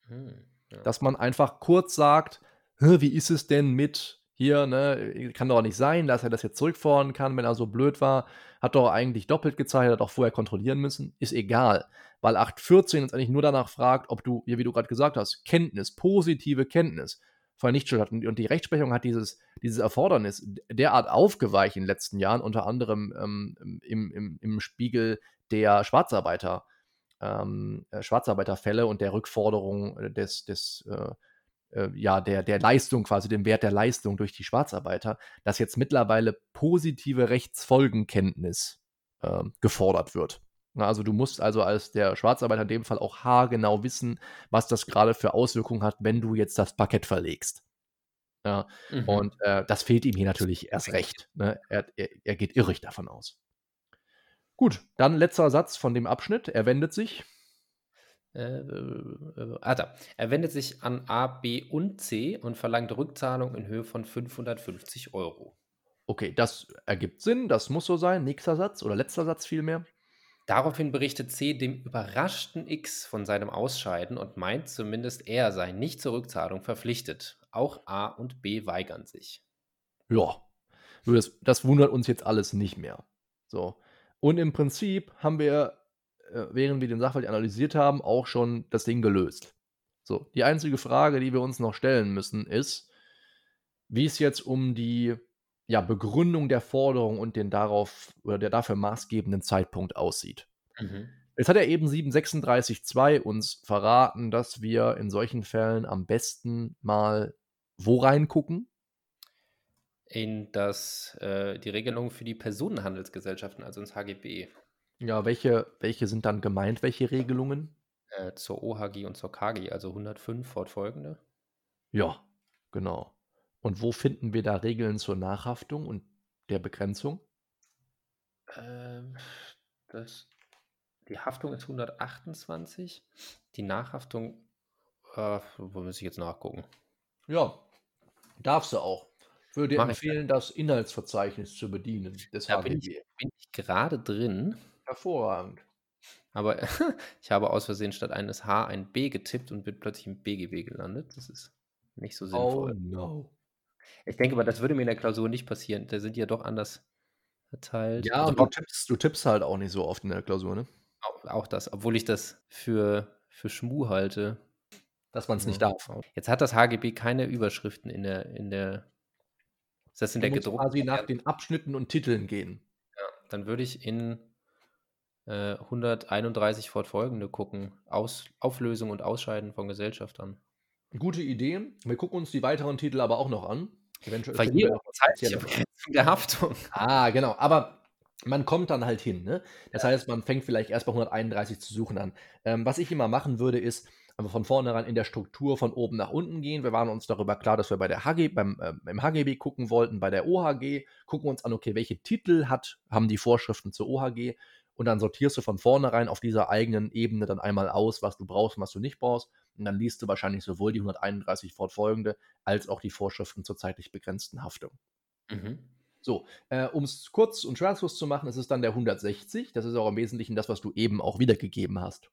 Hm, ja. Dass man einfach kurz sagt, wie ist es denn mit hier, ne, kann doch nicht sein, dass er das jetzt zurückfordern kann, wenn er so blöd war, hat doch eigentlich doppelt gezahlt, hat auch vorher kontrollieren müssen, ist egal, weil 814 uns eigentlich nur danach fragt, ob du, wie du gerade gesagt hast, Kenntnis, positive Kenntnis von Nichtschuld. Und die Rechtsprechung hat dieses, dieses Erfordernis derart aufgeweicht in den letzten Jahren, unter anderem ähm, im, im, im Spiegel der Schwarzarbeiter, ähm, äh, Schwarzarbeiterfälle und der Rückforderung äh, des, des äh, äh, ja, der, der Leistung, quasi dem Wert der Leistung durch die Schwarzarbeiter, dass jetzt mittlerweile positive Rechtsfolgenkenntnis äh, gefordert wird. Also du musst also als der Schwarzarbeiter in dem Fall auch haargenau wissen, was das gerade für Auswirkungen hat, wenn du jetzt das Parkett verlegst. Ja, mhm. Und äh, das fehlt ihm hier natürlich erst recht. Ne? Er, er, er geht irrig davon aus. Gut, dann letzter Satz von dem Abschnitt. Er wendet sich. Äh, äh, da. Er wendet sich an A, B und C und verlangt Rückzahlung in Höhe von 550 Euro. Okay, das ergibt Sinn, das muss so sein. Nächster Satz oder letzter Satz vielmehr. Daraufhin berichtet C dem überraschten X von seinem Ausscheiden und meint zumindest er sei nicht zur Rückzahlung verpflichtet. Auch A und B weigern sich. Ja, das, das wundert uns jetzt alles nicht mehr. So. Und im Prinzip haben wir, äh, während wir den Sachverhalt analysiert haben, auch schon das Ding gelöst. So, die einzige Frage, die wir uns noch stellen müssen, ist, wie es jetzt um die ja, Begründung der Forderung und den darauf oder der dafür maßgebenden Zeitpunkt aussieht. Mhm. Jetzt hat er eben 736.2 uns verraten, dass wir in solchen Fällen am besten mal wo reingucken? In das, äh, die Regelung für die Personenhandelsgesellschaften, also ins HGB. Ja, welche, welche sind dann gemeint, welche Regelungen? Äh, zur OHG und zur KG, also 105 fortfolgende. Ja, genau. Und wo finden wir da Regeln zur Nachhaftung und der Begrenzung? Ähm, das, die Haftung ist 128. Die Nachhaftung, äh, wo muss ich jetzt nachgucken? Ja, darfst du auch. Würde Mach empfehlen, das Inhaltsverzeichnis zu bedienen des da. Bin ich, bin ich gerade drin. Hervorragend. Aber (laughs) ich habe aus Versehen statt eines H ein B getippt und bin plötzlich im BGB gelandet. Das ist nicht so sinnvoll. Oh no. Ich denke mal, das würde mir in der Klausur nicht passieren. Da sind die ja doch anders verteilt. Ja, also, du, tippst, du tippst halt auch nicht so oft in der Klausur, ne? Auch, auch das, obwohl ich das für, für Schmu halte. Dass man es ja. nicht darf. Jetzt hat das HGB keine Überschriften in der, in der ist das in der gedruckten quasi nach den Abschnitten und Titeln gehen. Ja, dann würde ich in äh, 131 fortfolgende gucken. Aus, Auflösung und Ausscheiden von Gesellschaftern. Gute Idee. Wir gucken uns die weiteren Titel aber auch noch an. Eventuell Verjährung, zeitliche der Haftung. Ah, genau. Aber man kommt dann halt hin. Ne? Das ja. heißt, man fängt vielleicht erst bei 131 zu suchen an. Ähm, was ich immer machen würde, ist einfach von vornherein in der Struktur von oben nach unten gehen. Wir waren uns darüber klar, dass wir bei der HG, beim, äh, beim HGB gucken wollten, bei der OHG gucken uns an, okay, welche Titel hat, haben die Vorschriften zur OHG und dann sortierst du von vornherein auf dieser eigenen Ebene dann einmal aus, was du brauchst und was du nicht brauchst. Und dann liest du wahrscheinlich sowohl die 131 fortfolgende als auch die Vorschriften zur zeitlich begrenzten Haftung. Mhm. So, äh, um es kurz und schmerzlos zu machen, ist es dann der 160. Das ist auch im Wesentlichen das, was du eben auch wiedergegeben hast.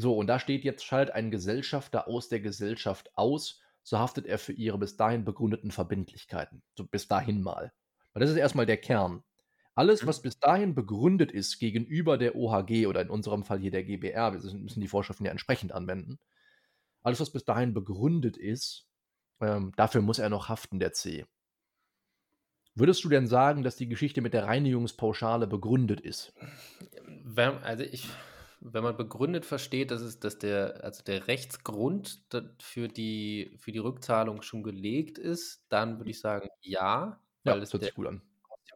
So, und da steht jetzt, schalt ein Gesellschafter aus der Gesellschaft aus, so haftet er für ihre bis dahin begründeten Verbindlichkeiten. So bis dahin mal. Weil das ist erstmal der Kern. Alles, mhm. was bis dahin begründet ist gegenüber der OHG oder in unserem Fall hier der GBR, wir müssen die Vorschriften ja entsprechend anwenden, alles, was bis dahin begründet ist, ähm, dafür muss er noch haften, der C. Würdest du denn sagen, dass die Geschichte mit der Reinigungspauschale begründet ist? Also ich, wenn man begründet versteht, dass, es, dass der, also der Rechtsgrund für die, für die Rückzahlung schon gelegt ist, dann würde ich sagen ja. Weil ja, das hört sich gut an.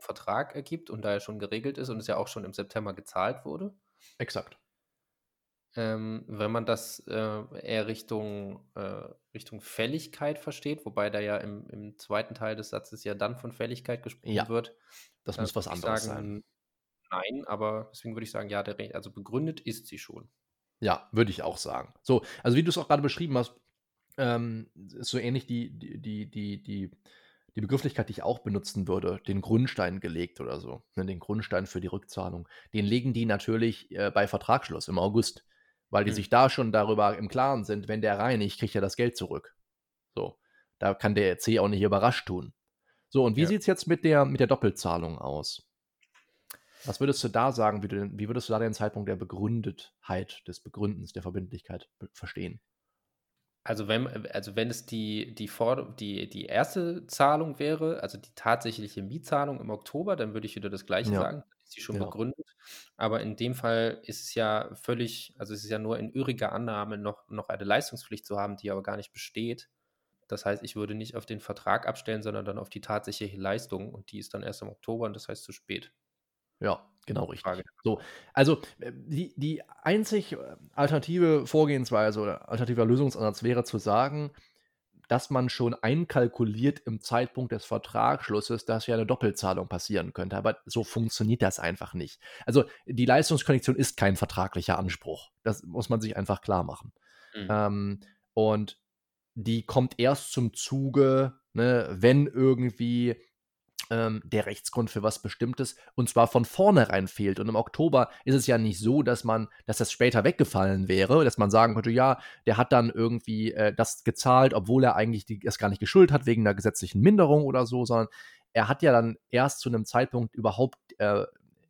Vertrag ergibt und da ja schon geregelt ist und es ja auch schon im September gezahlt wurde. Exakt. Ähm, wenn man das äh, eher Richtung, äh, Richtung Fälligkeit versteht, wobei da ja im, im, zweiten Teil des Satzes ja dann von Fälligkeit gesprochen ja, wird. Das muss was anderes sagen, sein. Nein, aber deswegen würde ich sagen, ja, der, also begründet ist sie schon. Ja, würde ich auch sagen. So, also wie du es auch gerade beschrieben hast, ähm, ist so ähnlich die, die, die, die, die die Begrifflichkeit, die ich auch benutzen würde, den Grundstein gelegt oder so, ne, den Grundstein für die Rückzahlung, den legen die natürlich äh, bei Vertragsschluss im August, weil die mhm. sich da schon darüber im Klaren sind, wenn der reinigt, kriegt er das Geld zurück. So, da kann der C auch nicht überrascht tun. So, und wie ja. sieht es jetzt mit der, mit der Doppelzahlung aus? Was würdest du da sagen, wie, du, wie würdest du da den Zeitpunkt der Begründetheit, des Begründens, der Verbindlichkeit verstehen? Also wenn, also wenn es die, die, die, die erste Zahlung wäre, also die tatsächliche Mietzahlung im Oktober, dann würde ich wieder das Gleiche ja. sagen. Dann ist sie schon ja. begründet. Aber in dem Fall ist es ja völlig, also es ist ja nur in üriger Annahme noch, noch eine Leistungspflicht zu haben, die aber gar nicht besteht. Das heißt, ich würde nicht auf den Vertrag abstellen, sondern dann auf die tatsächliche Leistung und die ist dann erst im Oktober und das heißt zu spät. Ja, Genau, richtig. Frage. So, also äh, die, die einzig äh, alternative Vorgehensweise oder alternativer Lösungsansatz wäre zu sagen, dass man schon einkalkuliert im Zeitpunkt des Vertragsschlusses, dass ja eine Doppelzahlung passieren könnte. Aber so funktioniert das einfach nicht. Also die Leistungskondition ist kein vertraglicher Anspruch. Das muss man sich einfach klar machen. Mhm. Ähm, und die kommt erst zum Zuge, ne, wenn irgendwie ähm, der Rechtsgrund für was Bestimmtes und zwar von vornherein fehlt. Und im Oktober ist es ja nicht so, dass man, dass das später weggefallen wäre, dass man sagen könnte, ja, der hat dann irgendwie äh, das gezahlt, obwohl er eigentlich die, es gar nicht geschuldet hat wegen einer gesetzlichen Minderung oder so, sondern er hat ja dann erst zu einem Zeitpunkt überhaupt äh,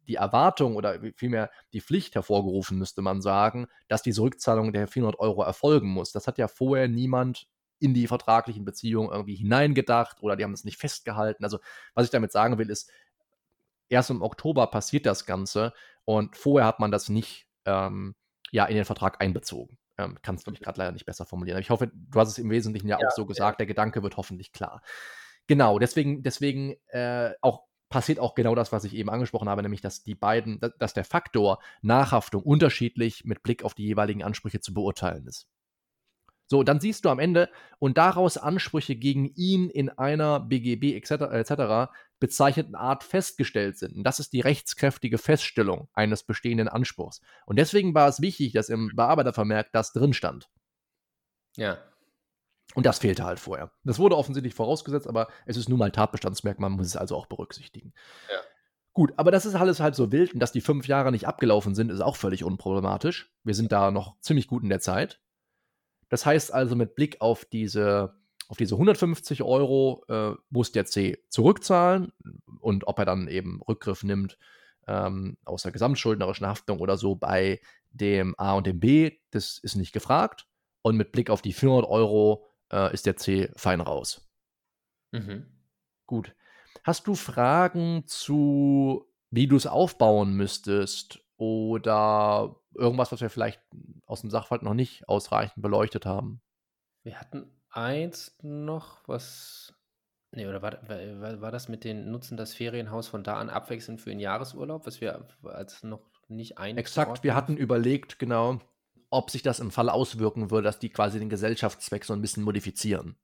die Erwartung oder vielmehr die Pflicht hervorgerufen, müsste man sagen, dass diese Rückzahlung der 400 Euro erfolgen muss. Das hat ja vorher niemand in die vertraglichen Beziehungen irgendwie hineingedacht oder die haben es nicht festgehalten. Also, was ich damit sagen will, ist, erst im Oktober passiert das Ganze und vorher hat man das nicht ähm, ja, in den Vertrag einbezogen. Ähm, Kann es, glaube ich, gerade leider nicht besser formulieren. Aber ich hoffe, du hast es im Wesentlichen ja, ja auch so gesagt, ja. der Gedanke wird hoffentlich klar. Genau, deswegen, deswegen äh, auch passiert auch genau das, was ich eben angesprochen habe, nämlich dass die beiden, dass der Faktor Nachhaftung unterschiedlich mit Blick auf die jeweiligen Ansprüche zu beurteilen ist. So, dann siehst du am Ende und daraus Ansprüche gegen ihn in einer BGB etc. etc. bezeichneten Art festgestellt sind. Und das ist die rechtskräftige Feststellung eines bestehenden Anspruchs. Und deswegen war es wichtig, dass im Bearbeitervermerk das drin stand. Ja. Und das fehlte halt vorher. Das wurde offensichtlich vorausgesetzt, aber es ist nun mal Tatbestandsmerkmal, man muss es also auch berücksichtigen. Ja. Gut, aber das ist alles halt so wild und dass die fünf Jahre nicht abgelaufen sind, ist auch völlig unproblematisch. Wir sind da noch ziemlich gut in der Zeit. Das heißt also, mit Blick auf diese, auf diese 150 Euro äh, muss der C zurückzahlen und ob er dann eben Rückgriff nimmt ähm, aus der gesamtschuldnerischen Haftung oder so bei dem A und dem B, das ist nicht gefragt. Und mit Blick auf die 400 Euro äh, ist der C fein raus. Mhm. Gut. Hast du Fragen zu, wie du es aufbauen müsstest oder irgendwas, was wir vielleicht aus dem Sachverhalt noch nicht ausreichend beleuchtet haben? Wir hatten eins noch, was. Nee, oder war, war, war das mit den Nutzen das Ferienhaus von da an abwechselnd für den Jahresurlaub, was wir als noch nicht ein. Exakt, wir hatten überlegt, genau, ob sich das im Fall auswirken würde, dass die quasi den Gesellschaftszweck so ein bisschen modifizieren.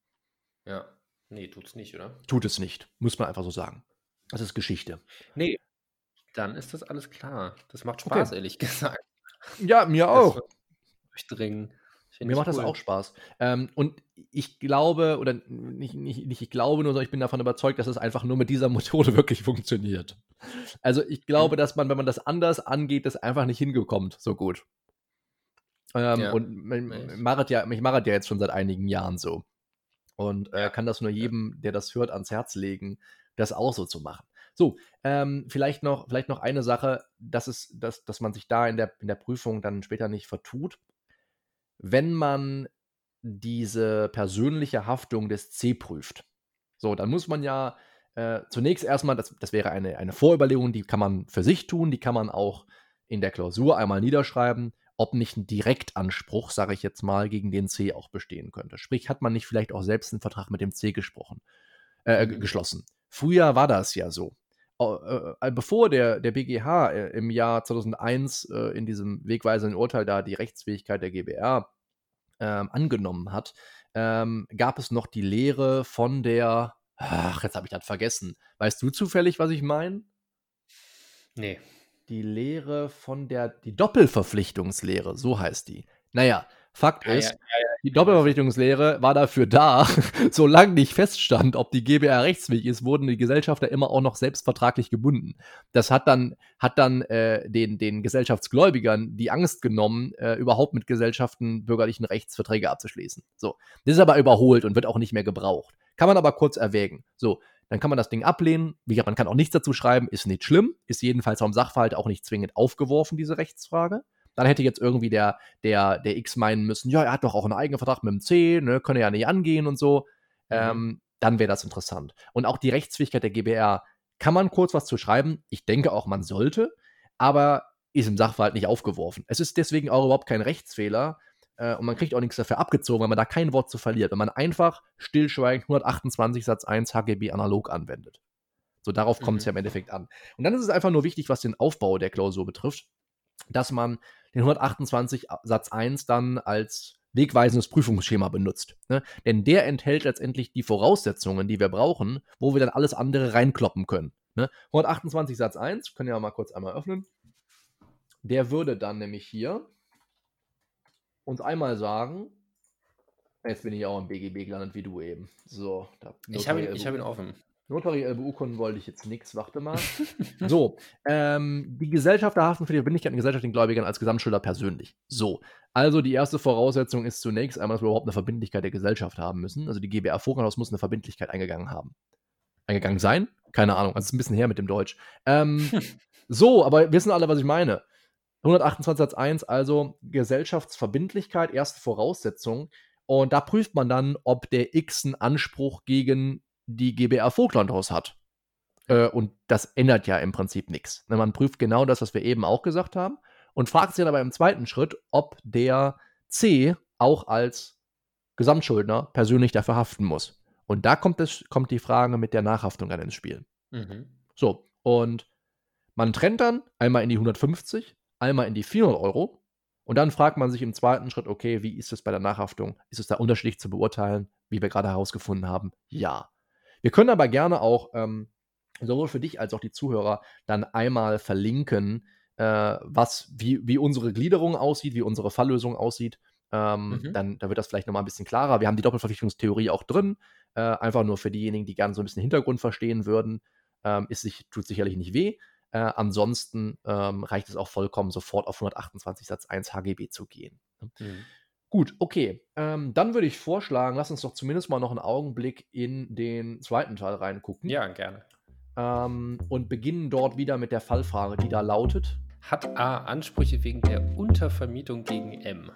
Ja. Nee, tut's nicht, oder? Tut es nicht, muss man einfach so sagen. Das ist Geschichte. Nee, dann ist das alles klar. Das macht Spaß, okay. ehrlich (laughs) gesagt. Ja, mir auch. Durchdringen. Mir macht cool. das auch Spaß. Ähm, und ich glaube, oder nicht, nicht, nicht ich glaube nur, sondern ich bin davon überzeugt, dass es einfach nur mit dieser Methode (laughs) wirklich funktioniert. Also ich glaube, dass man, wenn man das anders angeht, das einfach nicht hingekommt so gut. Ähm, ja. Und mich macht ja, mich macht ja jetzt schon seit einigen Jahren so. Und äh, kann das nur jedem, der das hört, ans Herz legen, das auch so zu machen. So, ähm, vielleicht, noch, vielleicht noch eine Sache, dass, es, dass, dass man sich da in der, in der Prüfung dann später nicht vertut. Wenn man diese persönliche Haftung des C prüft, so, dann muss man ja äh, zunächst erstmal, das, das wäre eine, eine Vorüberlegung, die kann man für sich tun, die kann man auch in der Klausur einmal niederschreiben, ob nicht ein Direktanspruch, sage ich jetzt mal, gegen den C auch bestehen könnte. Sprich, hat man nicht vielleicht auch selbst einen Vertrag mit dem C gesprochen, äh, mhm. geschlossen. Früher war das ja so. Äh, äh, bevor der, der BGH äh, im Jahr 2001 in diesem wegweisenden Urteil da die Rechtsfähigkeit der GBR ähm, angenommen hat, ähm, gab es noch die Lehre von der, ach, jetzt habe ich das vergessen. Weißt du zufällig, was ich meine? Nee. Die Lehre von der, die Doppelverpflichtungslehre, so heißt die. Naja, Fakt ja, ist, ja, die Doppelverpflichtungslehre war dafür da, (laughs) solange nicht feststand, ob die GBR rechtsfähig ist, wurden die Gesellschafter immer auch noch selbstvertraglich gebunden. Das hat dann, hat dann äh, den, den Gesellschaftsgläubigern die Angst genommen, äh, überhaupt mit Gesellschaften bürgerlichen Rechtsverträge abzuschließen. So. Das ist aber überholt und wird auch nicht mehr gebraucht. Kann man aber kurz erwägen. So, dann kann man das Ding ablehnen. Wie gesagt, man kann auch nichts dazu schreiben, ist nicht schlimm, ist jedenfalls vom Sachverhalt auch nicht zwingend aufgeworfen, diese Rechtsfrage. Dann hätte jetzt irgendwie der, der, der X meinen müssen, ja, er hat doch auch einen eigenen Vertrag mit dem C, ne, könne ja nicht angehen und so. Mhm. Ähm, dann wäre das interessant. Und auch die Rechtsfähigkeit der GBR kann man kurz was zu schreiben. Ich denke auch, man sollte, aber ist im Sachverhalt nicht aufgeworfen. Es ist deswegen auch überhaupt kein Rechtsfehler äh, und man kriegt auch nichts dafür abgezogen, weil man da kein Wort zu verliert. Wenn man einfach stillschweigend 128 Satz 1 HGB analog anwendet. So, darauf kommt es mhm. ja im Endeffekt an. Und dann ist es einfach nur wichtig, was den Aufbau der Klausur betrifft, dass man den 128 Satz 1 dann als wegweisendes Prüfungsschema benutzt. Ne? Denn der enthält letztendlich die Voraussetzungen, die wir brauchen, wo wir dann alles andere reinkloppen können. Ne? 128 Satz 1, können wir mal kurz einmal öffnen. Der würde dann nämlich hier uns einmal sagen, jetzt bin ich auch im BGB gelandet wie du eben. So, ich habe ihn, hab ihn offen. Notari LBU-Kunden wollte ich jetzt nichts, warte mal. (laughs) so, ähm, die Gesellschafter haften für die Verbindlichkeit Gesellschaft den Gläubigern als Gesamtschulder persönlich. So, also die erste Voraussetzung ist zunächst einmal, dass wir überhaupt eine Verbindlichkeit der Gesellschaft haben müssen. Also die GBR Vogelhaus muss eine Verbindlichkeit eingegangen haben. Eingegangen sein? Keine Ahnung, also ist ein bisschen her mit dem Deutsch. Ähm, (laughs) so, aber wissen alle, was ich meine. 128 Satz 1, also Gesellschaftsverbindlichkeit, erste Voraussetzung. Und da prüft man dann, ob der X einen Anspruch gegen die GBR Vogtlandhaus hat. Äh, und das ändert ja im Prinzip nichts. Ne, man prüft genau das, was wir eben auch gesagt haben, und fragt sich dann aber im zweiten Schritt, ob der C auch als Gesamtschuldner persönlich dafür haften muss. Und da kommt, das, kommt die Frage mit der Nachhaftung dann ins Spiel. Mhm. So, und man trennt dann einmal in die 150, einmal in die 400 Euro. Und dann fragt man sich im zweiten Schritt, okay, wie ist es bei der Nachhaftung? Ist es da unterschiedlich zu beurteilen, wie wir gerade herausgefunden haben? Ja. Wir können aber gerne auch ähm, sowohl für dich als auch die Zuhörer dann einmal verlinken, äh, was, wie, wie unsere Gliederung aussieht, wie unsere Falllösung aussieht. Ähm, mhm. dann, dann wird das vielleicht nochmal ein bisschen klarer. Wir haben die Doppelverpflichtungstheorie auch drin. Äh, einfach nur für diejenigen, die gerne so ein bisschen Hintergrund verstehen würden. Ähm, ist sich, tut sicherlich nicht weh. Äh, ansonsten ähm, reicht es auch vollkommen, sofort auf 128 Satz 1 HGB zu gehen. Ne? Mhm. Gut, okay. Ähm, dann würde ich vorschlagen, lass uns doch zumindest mal noch einen Augenblick in den zweiten Teil reingucken. Ja, gerne. Ähm, und beginnen dort wieder mit der Fallfrage, die da lautet: Hat A Ansprüche wegen der Untervermietung gegen M?